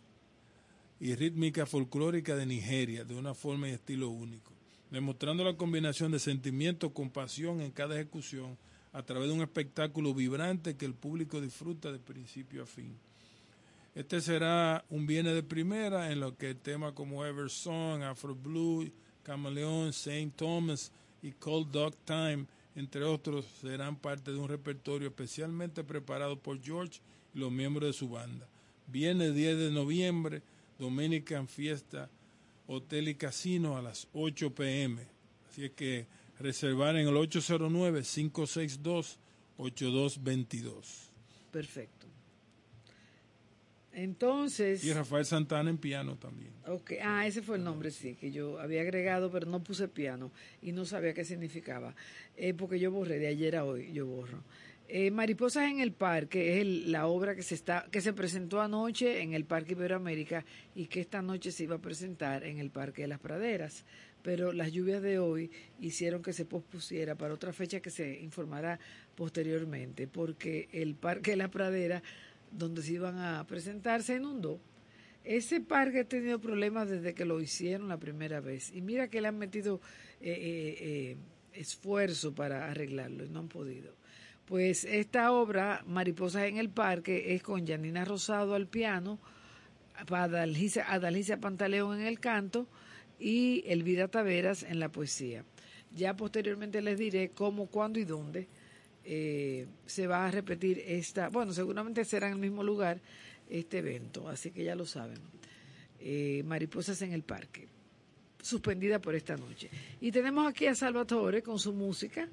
[SPEAKER 6] y rítmica folclórica de Nigeria, de una forma y estilo único, demostrando la combinación de sentimiento con pasión en cada ejecución a través de un espectáculo vibrante que el público disfruta de principio a fin. Este será un viernes de primera en lo que temas como Ever Song, Afro Blue, Camaleón, Saint Thomas y Cold Dog Time, entre otros, serán parte de un repertorio especialmente preparado por George y los miembros de su banda. Viernes 10 de noviembre, Dominican Fiesta, Hotel y Casino a las 8 pm. Así es que reservar en el 809-562-8222.
[SPEAKER 4] Perfecto. Entonces...
[SPEAKER 6] Y Rafael Santana en piano también.
[SPEAKER 4] Ok, ah, ese fue el nombre, sí, que yo había agregado, pero no puse piano y no sabía qué significaba, eh, porque yo borré de ayer a hoy, yo borro. Eh, Mariposas en el Parque es el- la obra que se está que se presentó anoche en el Parque Iberoamérica y que esta noche se iba a presentar en el Parque de las Praderas, pero las lluvias de hoy hicieron que se pospusiera para otra fecha que se informará posteriormente, porque el Parque de las Praderas, donde se iban a presentar, se inundó. Ese parque ha tenido problemas desde que lo hicieron la primera vez. Y mira que le han metido eh, eh, eh, esfuerzo para arreglarlo y no han podido. Pues esta obra, Mariposas en el Parque, es con Janina Rosado al piano, Adalgisa Pantaleón en el canto y Elvira Taveras en la poesía. Ya posteriormente les diré cómo, cuándo y dónde eh, se va a repetir esta, bueno, seguramente será en el mismo lugar este evento, así que ya lo saben. Eh, Mariposas en el Parque, suspendida por esta noche. Y tenemos aquí a Salvatore con su música.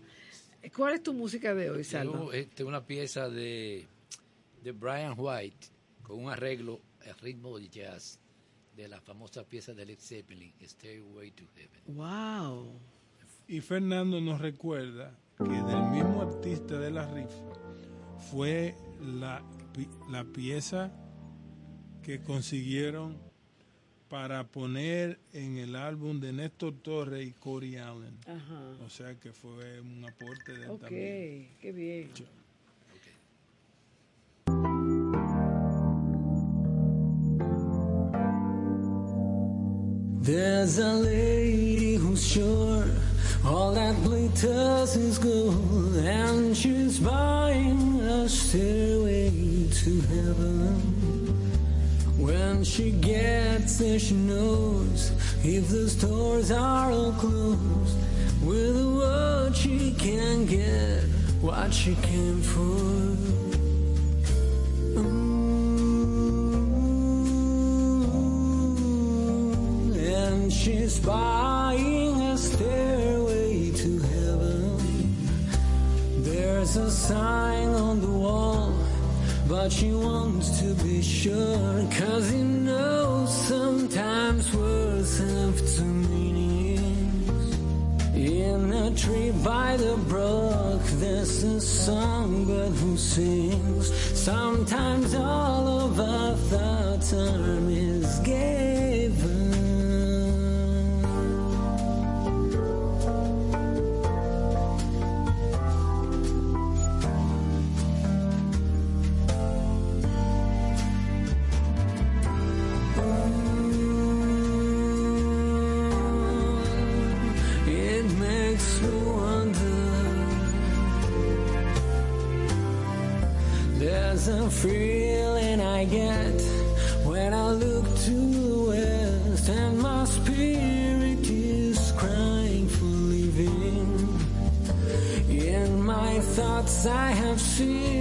[SPEAKER 4] ¿Cuál es tu música de hoy, Salva?
[SPEAKER 8] Tengo este, una pieza de, de Brian White con un arreglo al ritmo de jazz de la famosa pieza de Led Zeppelin, Stairway to Heaven.
[SPEAKER 4] Wow.
[SPEAKER 6] Y Fernando nos recuerda que del mismo artista de la rifa fue la, pi- la pieza que consiguieron para poner en el álbum de Néstor Torres y Corey Allen.
[SPEAKER 4] Ajá.
[SPEAKER 6] O sea que fue un aporte de él
[SPEAKER 4] Ok,
[SPEAKER 6] también.
[SPEAKER 4] qué bien.
[SPEAKER 5] There's a lady who's sure all that glitters is gold, and she's buying a stairway to heaven. When she gets there, she knows if the stores are all closed, with a word she can get what she came for. Mm-hmm. and she's buying It's a sign on the wall, but she wants to be sure. Cause you knows sometimes words have two meanings.
[SPEAKER 11] In a tree by the brook, there's a songbird who sings. Sometimes all of our thoughts are
[SPEAKER 5] misguided. see.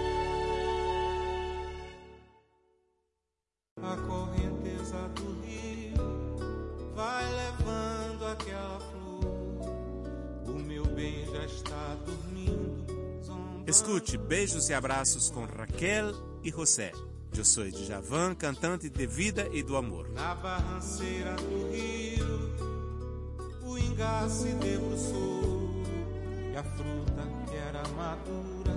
[SPEAKER 12] e Abraços com Raquel e José. Eu sou Djavan, cantante de vida e do amor.
[SPEAKER 13] Na barranceira do rio, o ingá se debruçou e a fruta que era madura,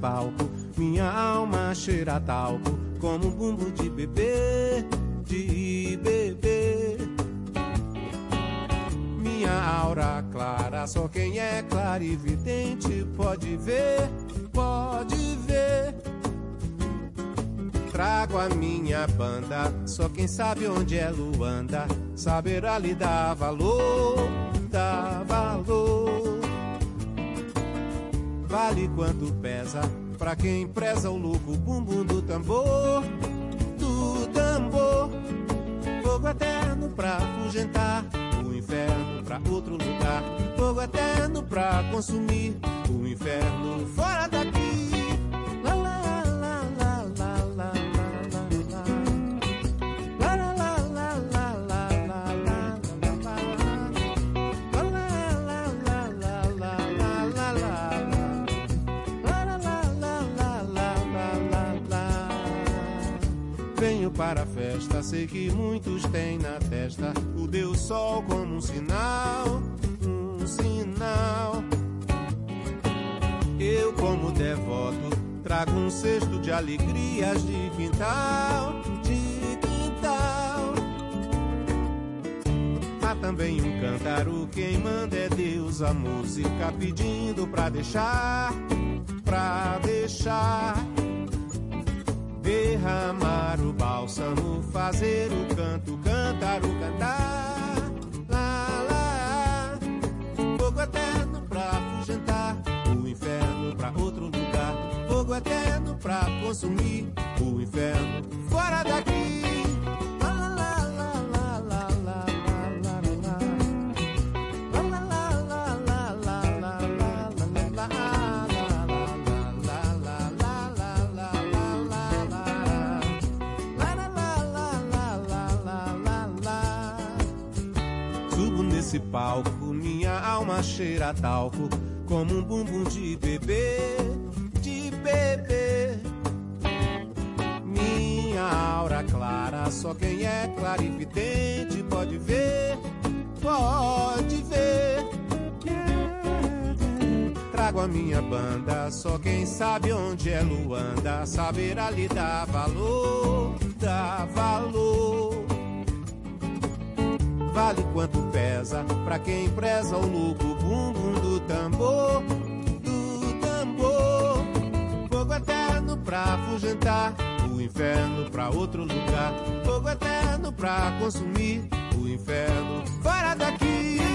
[SPEAKER 13] palco, minha alma cheira talco, como um bumbo de bebê, de bebê. Minha aura clara, só quem é clarividente pode ver, pode ver. Trago a minha banda, só quem sabe onde é Luanda, saberá lhe dar valor, dar valor. Vale quanto pesa pra quem preza o louco bumbum do tambor, do tambor. Fogo eterno pra afugentar o inferno pra outro lugar. Fogo eterno pra consumir o inferno fora daqui. Para a festa, sei que muitos têm na testa o Deus Sol como um sinal, um sinal. Eu, como devoto, trago um cesto de alegrias de quintal, de quintal. Há também um cântaro, quem manda é Deus, a música pedindo pra deixar, pra deixar. Derramar o bálsamo, fazer o canto, cantar o cantar. Lá, lá, fogo eterno pra afugentar o inferno pra outro lugar. Fogo eterno pra consumir o inferno fora daqui. Nesse palco, minha alma cheira talco, como um bumbum de bebê, de bebê. Minha aura clara, só quem é clarividente pode ver, pode ver. Trago a minha banda, só quem sabe onde é Luanda, saberá lhe dar valor, dar valor. Vale quanto pesa pra quem preza o louco bumbum do tambor, do tambor. Fogo eterno pra afugentar o inferno pra outro lugar. Fogo eterno pra consumir o inferno fora daqui.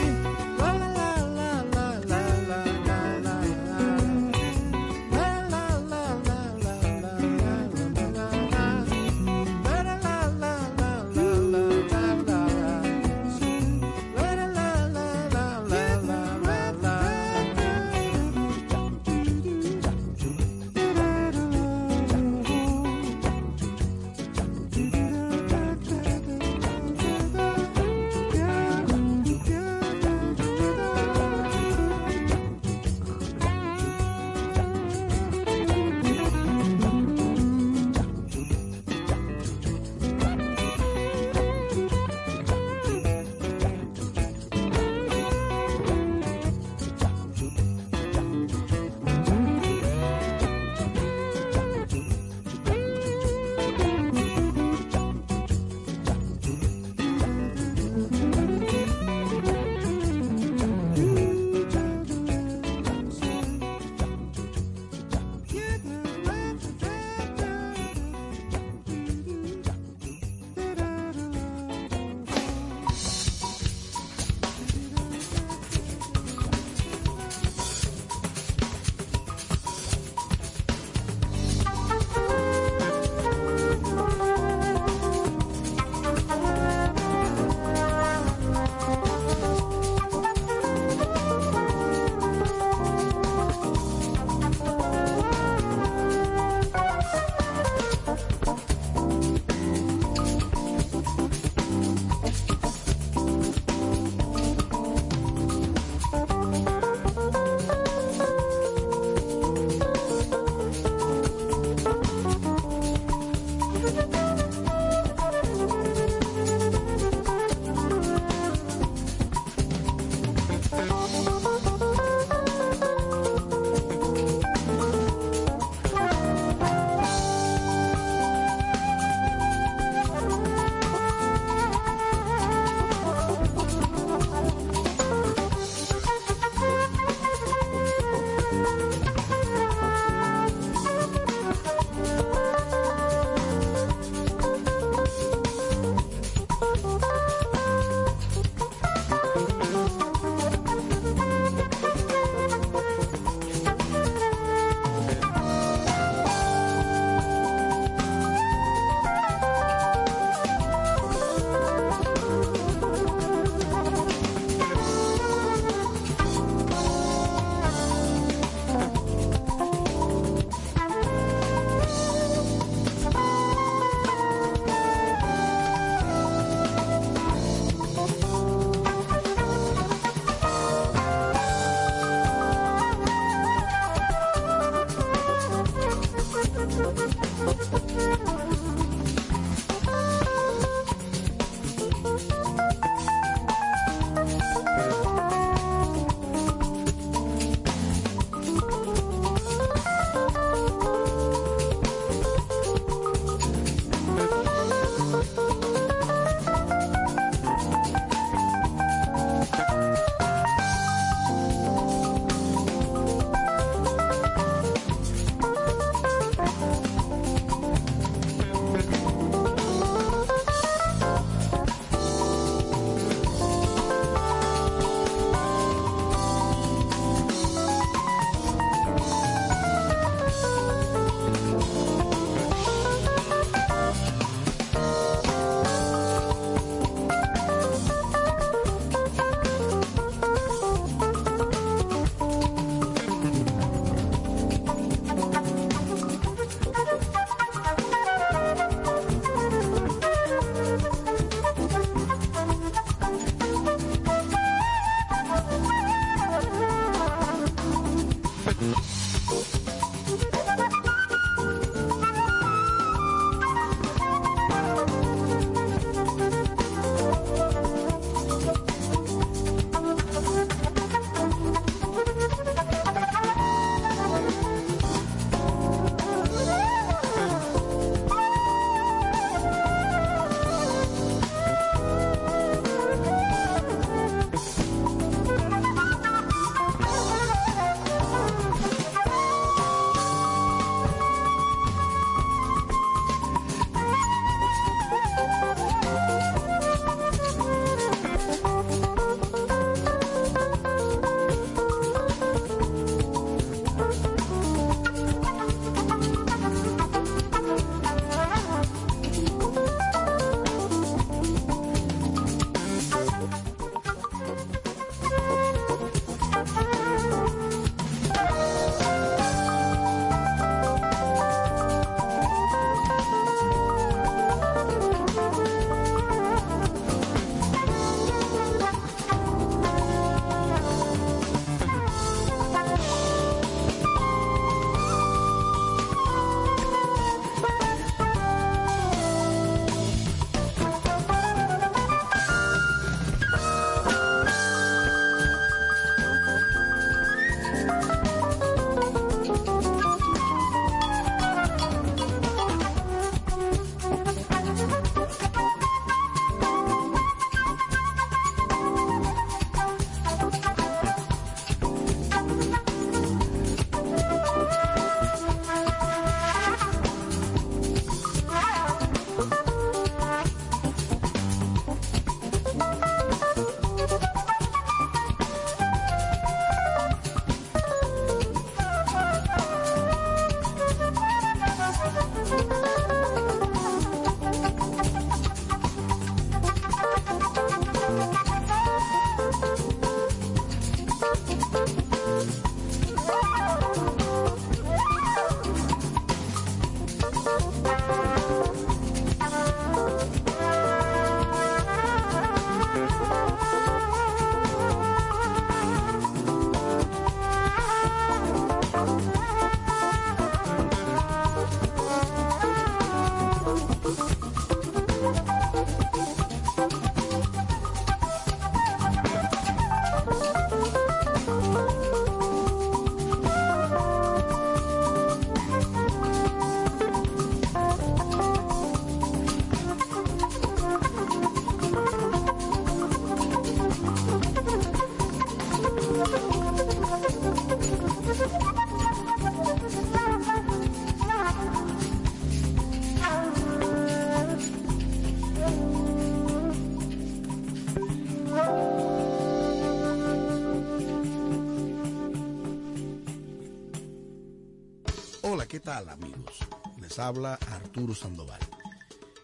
[SPEAKER 14] Tal amigos? Les habla Arturo Sandoval,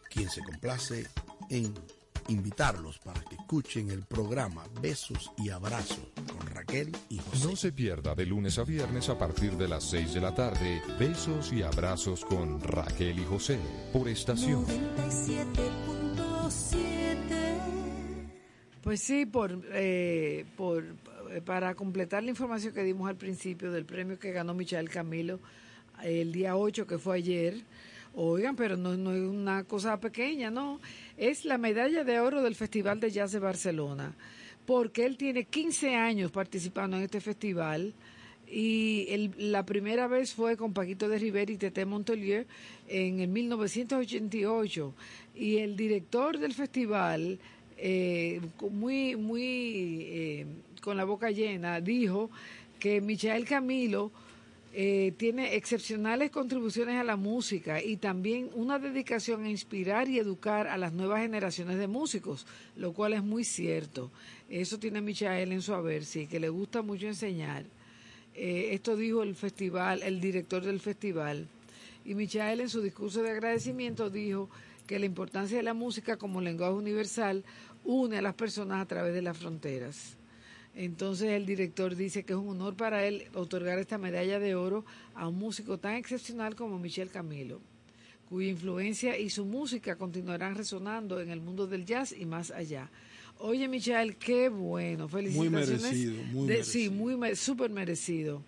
[SPEAKER 14] quien se complace en invitarlos para que escuchen el programa Besos y Abrazos con Raquel y José.
[SPEAKER 15] No se pierda de lunes a viernes a partir de las 6 de la tarde Besos y Abrazos con Raquel y José por estación.
[SPEAKER 1] 97.7
[SPEAKER 4] Pues sí, por, eh, por, eh, para completar la información que dimos al principio del premio que ganó Michael Camilo el día 8, que fue ayer. Oigan, pero no, es una cosa pequeña, no. Es la medalla de oro del Festival de Jazz de Barcelona, porque él tiene 15 años participando en este festival y la primera vez fue con Paquito de Rivera y Tete Montolier en el 1988 y el director del festival eh, muy muy eh, con la boca llena dijo que Michael Camilo eh, tiene excepcionales contribuciones a la música y también una dedicación a inspirar y educar a las nuevas generaciones de músicos, lo cual es muy cierto. Eso tiene Michael en su haber, sí, que le gusta mucho enseñar. Eh, esto dijo el festival, el director del festival. Y Michael en su discurso de agradecimiento dijo que la importancia de la música como lenguaje universal une a las personas a través de las fronteras. Entonces el director dice que es un honor para él otorgar esta medalla de oro a un músico tan excepcional como Michel Camilo, cuya influencia y su música continuarán resonando en el mundo del jazz y más allá. Oye, Michel, qué bueno. Felicitaciones.
[SPEAKER 6] merecido, muy
[SPEAKER 4] de-
[SPEAKER 6] merecido.
[SPEAKER 4] Sí, muy súper merecido.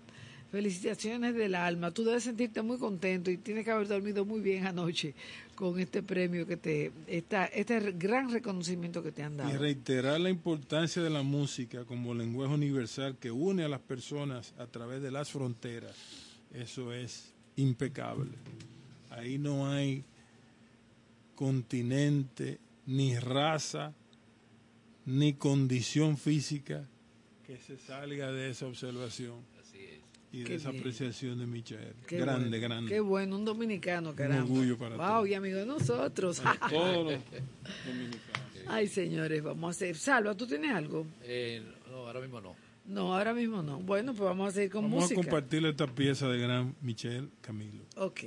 [SPEAKER 4] Felicitaciones del alma. Tú debes sentirte muy contento y tienes que haber dormido muy bien anoche con este premio que te, esta, este gran reconocimiento que te han
[SPEAKER 6] Y
[SPEAKER 4] dado.
[SPEAKER 6] reiterar la importancia de la música como lenguaje universal que une a las personas a través de las fronteras. Eso es impecable. Ahí no hay continente, ni raza, ni condición física que se salga de esa observación y de
[SPEAKER 4] Qué
[SPEAKER 6] esa
[SPEAKER 4] bien.
[SPEAKER 6] apreciación de Michael.
[SPEAKER 4] Qué
[SPEAKER 6] grande,
[SPEAKER 4] bueno,
[SPEAKER 6] grande.
[SPEAKER 4] Qué bueno, un dominicano, caramba.
[SPEAKER 6] orgullo para
[SPEAKER 4] Wow, y amigo de nosotros.
[SPEAKER 6] Para todos los dominicanos.
[SPEAKER 4] Ay, señores, vamos a hacer. Salva, ¿tú tienes algo?
[SPEAKER 8] Eh, no, ahora mismo no.
[SPEAKER 4] No, ahora mismo no. Bueno, pues vamos a seguir con
[SPEAKER 6] Vamos
[SPEAKER 4] música.
[SPEAKER 6] a compartir esta pieza de gran Michel Camilo.
[SPEAKER 4] Ok.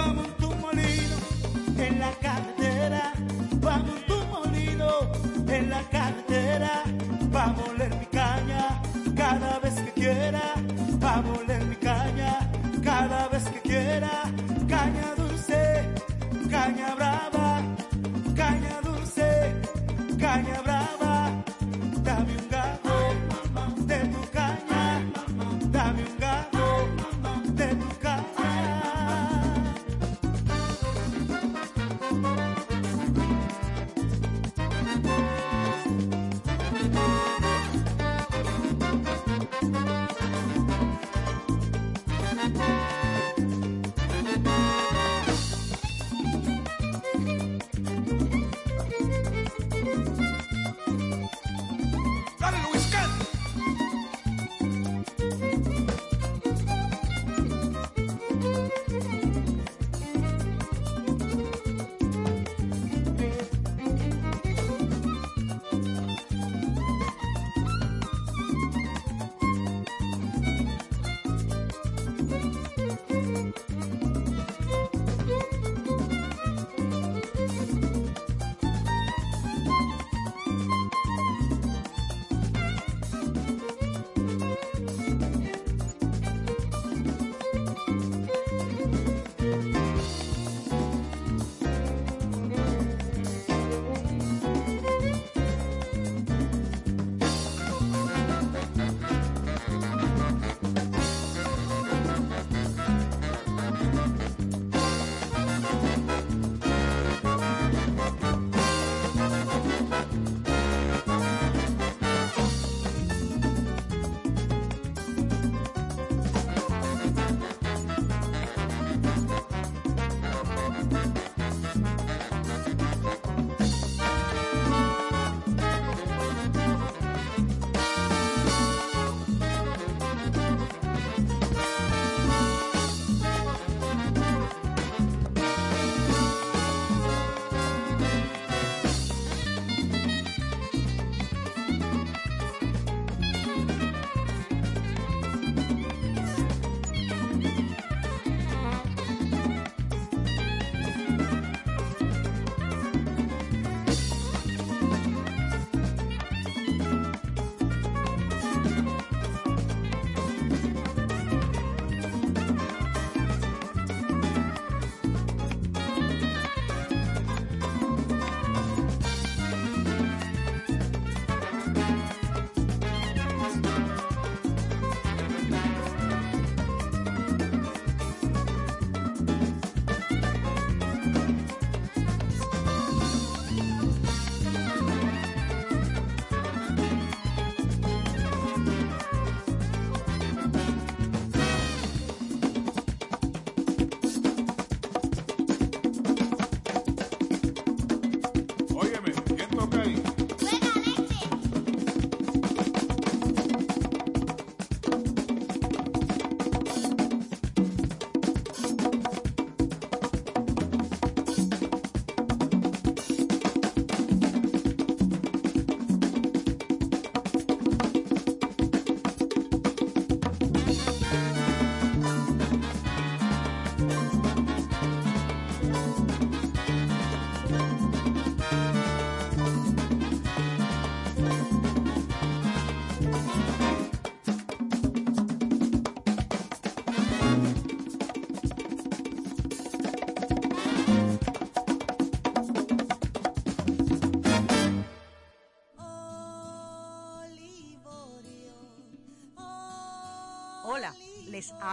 [SPEAKER 16] vamos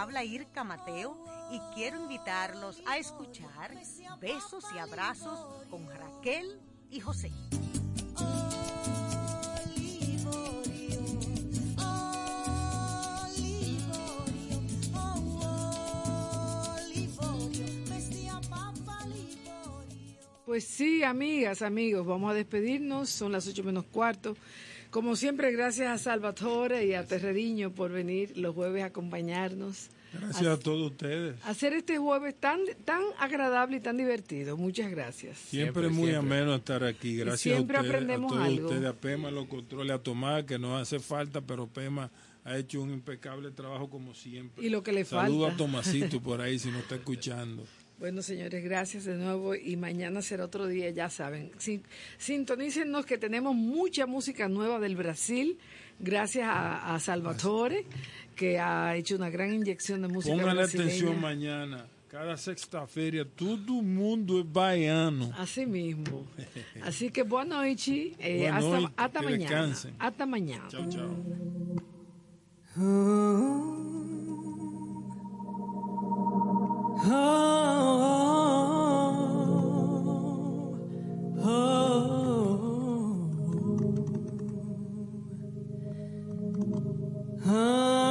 [SPEAKER 16] habla Irka Mateo y quiero invitarlos a escuchar Besos y Abrazos con Raquel y José.
[SPEAKER 4] Pues sí, amigas, amigos, vamos a despedirnos. Son las ocho menos cuarto. Como siempre, gracias a Salvatore y a Terreriño por venir los jueves a acompañarnos.
[SPEAKER 6] Gracias a, todos ustedes.
[SPEAKER 4] Hacer este jueves tan tan agradable y tan divertido. Muchas gracias.
[SPEAKER 6] Siempre, es muy ameno estar aquí. Gracias
[SPEAKER 4] siempre
[SPEAKER 6] a ustedes,
[SPEAKER 4] aprendemos
[SPEAKER 6] a todos
[SPEAKER 4] algo.
[SPEAKER 6] ustedes, a Pema los controles, a Tomás, que nos hace falta, pero Pema ha hecho un impecable trabajo como siempre.
[SPEAKER 4] Y lo que le
[SPEAKER 6] Saludo
[SPEAKER 4] falta.
[SPEAKER 6] a Tomasito por ahí si nos está escuchando.
[SPEAKER 4] Bueno, señores, gracias de nuevo y mañana será otro día, ya saben. Sin- Sintonícenos que tenemos mucha música nueva del Brasil, gracias a, a Salvatore, que ha hecho una gran inyección de música brasileña.
[SPEAKER 6] atención mañana. Cada sexta-feira todo mundo es baiano.
[SPEAKER 4] Así mismo. Así que boa noite. eh,
[SPEAKER 6] Boa
[SPEAKER 4] hasta
[SPEAKER 6] noite,
[SPEAKER 4] hasta
[SPEAKER 6] que
[SPEAKER 4] mañana.
[SPEAKER 6] descansen.
[SPEAKER 4] Hasta mañana.
[SPEAKER 6] Chao, chao.
[SPEAKER 5] Ah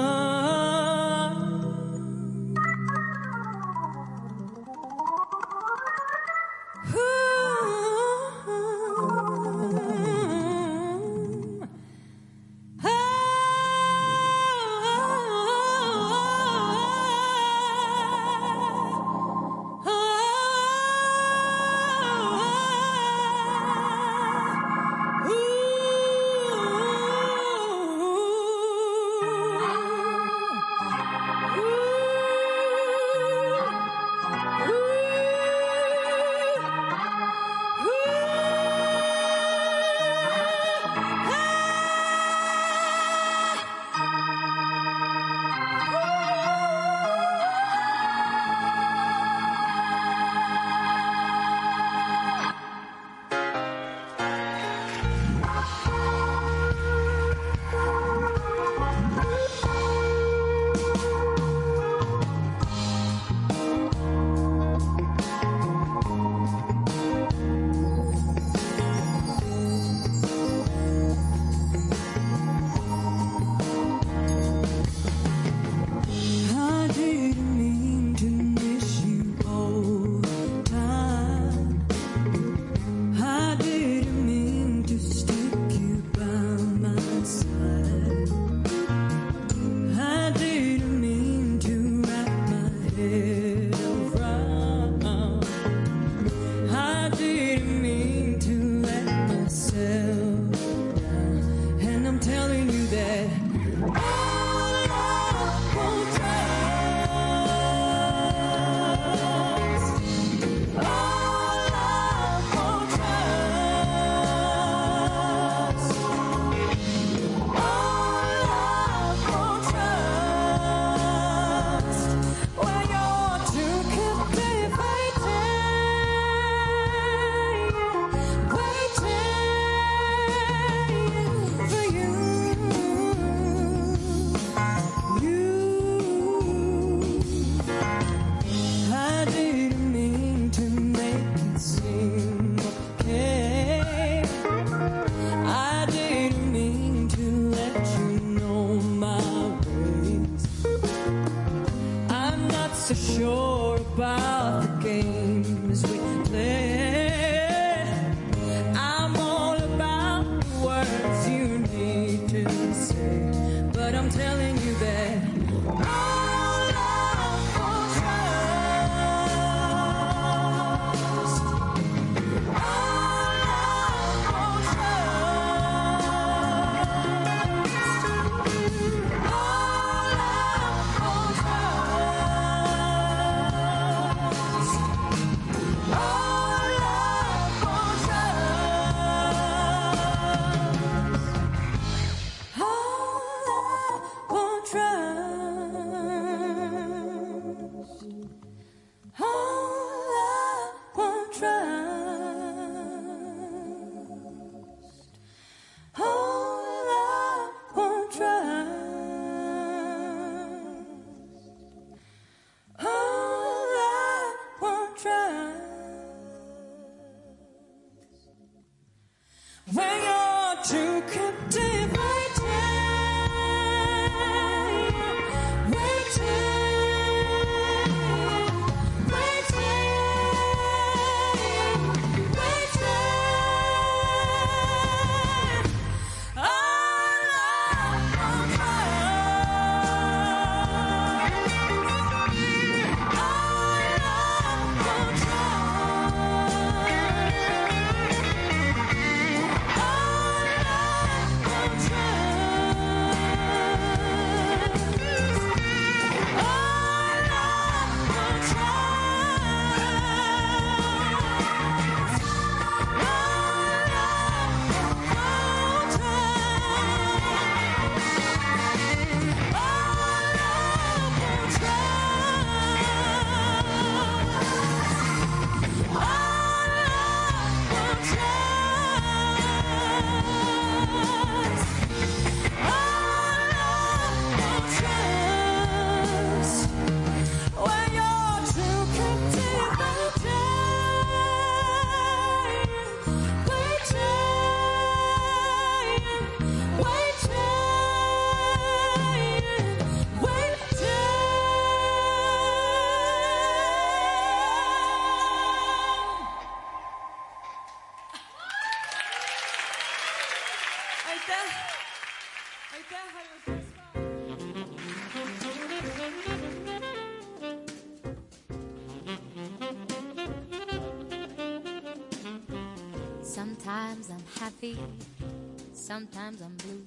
[SPEAKER 1] sometimes I'm blue.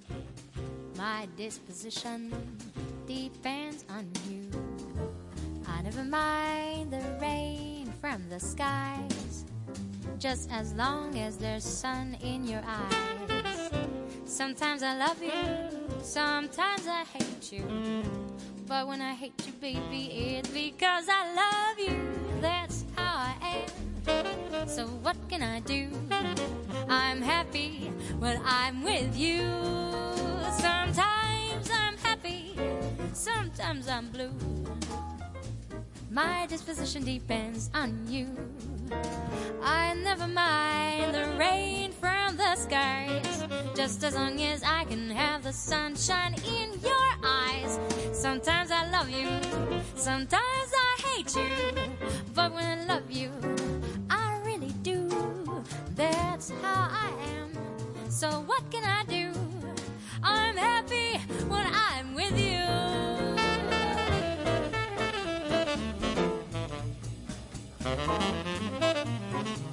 [SPEAKER 1] My disposition depends on you. I never mind the rain from the skies, just as long as there's sun in your eyes. Sometimes I love you, sometimes I hate you. But when I hate you, baby, it's because I love you. That's. So what can I do? I'm happy when I'm with you. Sometimes I'm happy, sometimes I'm blue. My disposition depends on you. I never mind the rain from the skies, just as long as I can have the sunshine in your eyes. Sometimes I love you, sometimes I hate you, but when I love you. That's how I am. So what can I do? I'm happy when I'm with you. Sometimes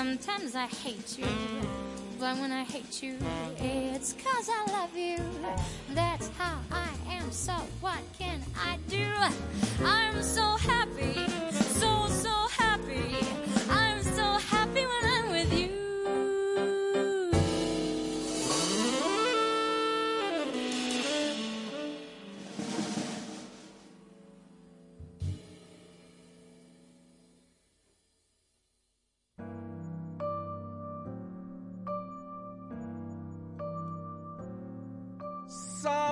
[SPEAKER 1] sometimes I hate you. But when I hate you, it's cause I love you. That's how I am, so what can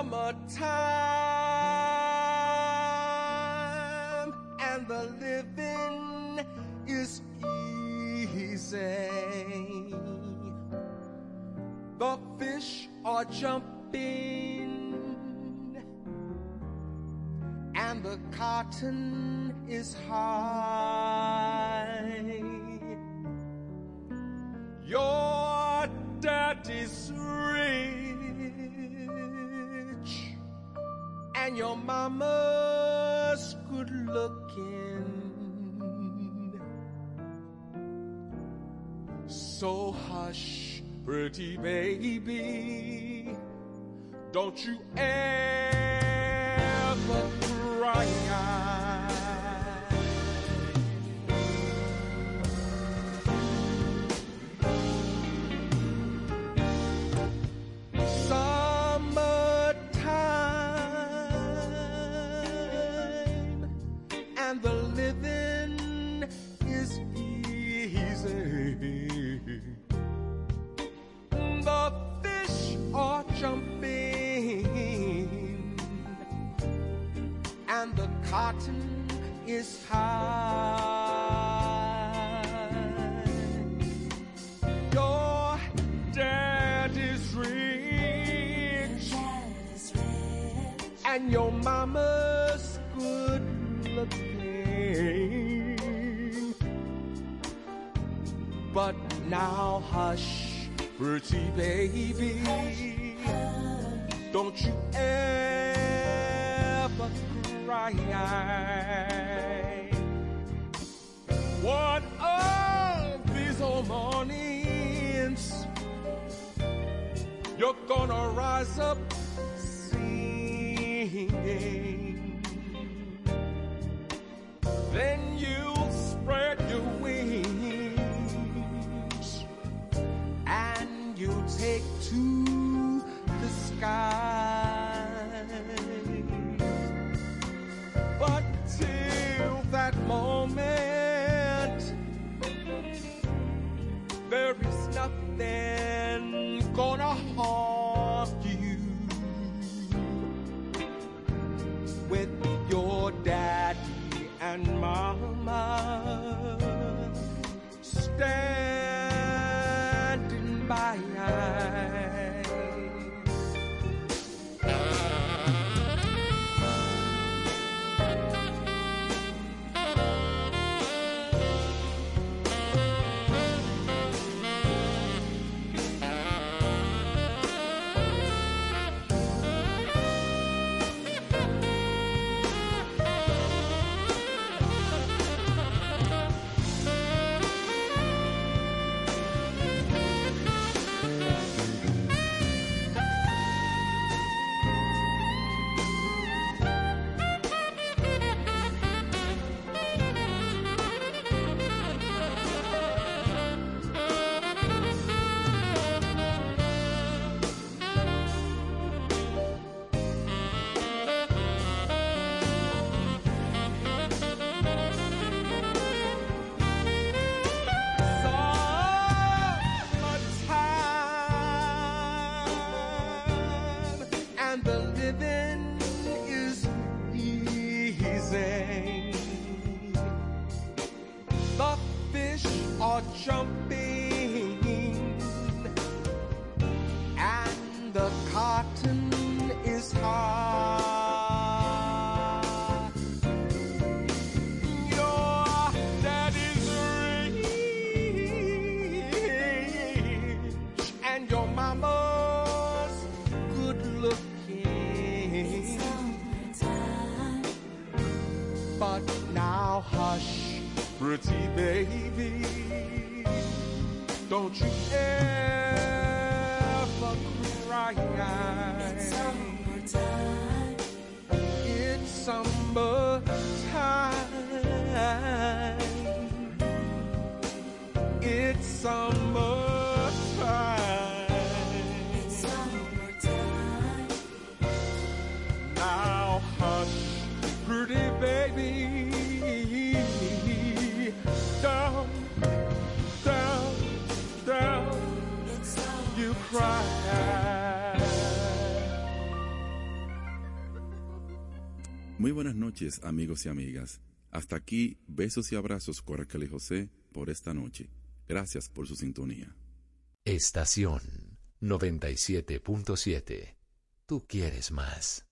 [SPEAKER 11] summertime and the living is easy. The fish are jumping and the cotton is high. mama's good looking. So hush, pretty baby, don't you ever.
[SPEAKER 17] amigos y amigas. Hasta aquí, besos y abrazos, Coracal y José, por esta noche. Gracias por su sintonía.
[SPEAKER 5] Estación 97.7. Tú quieres más.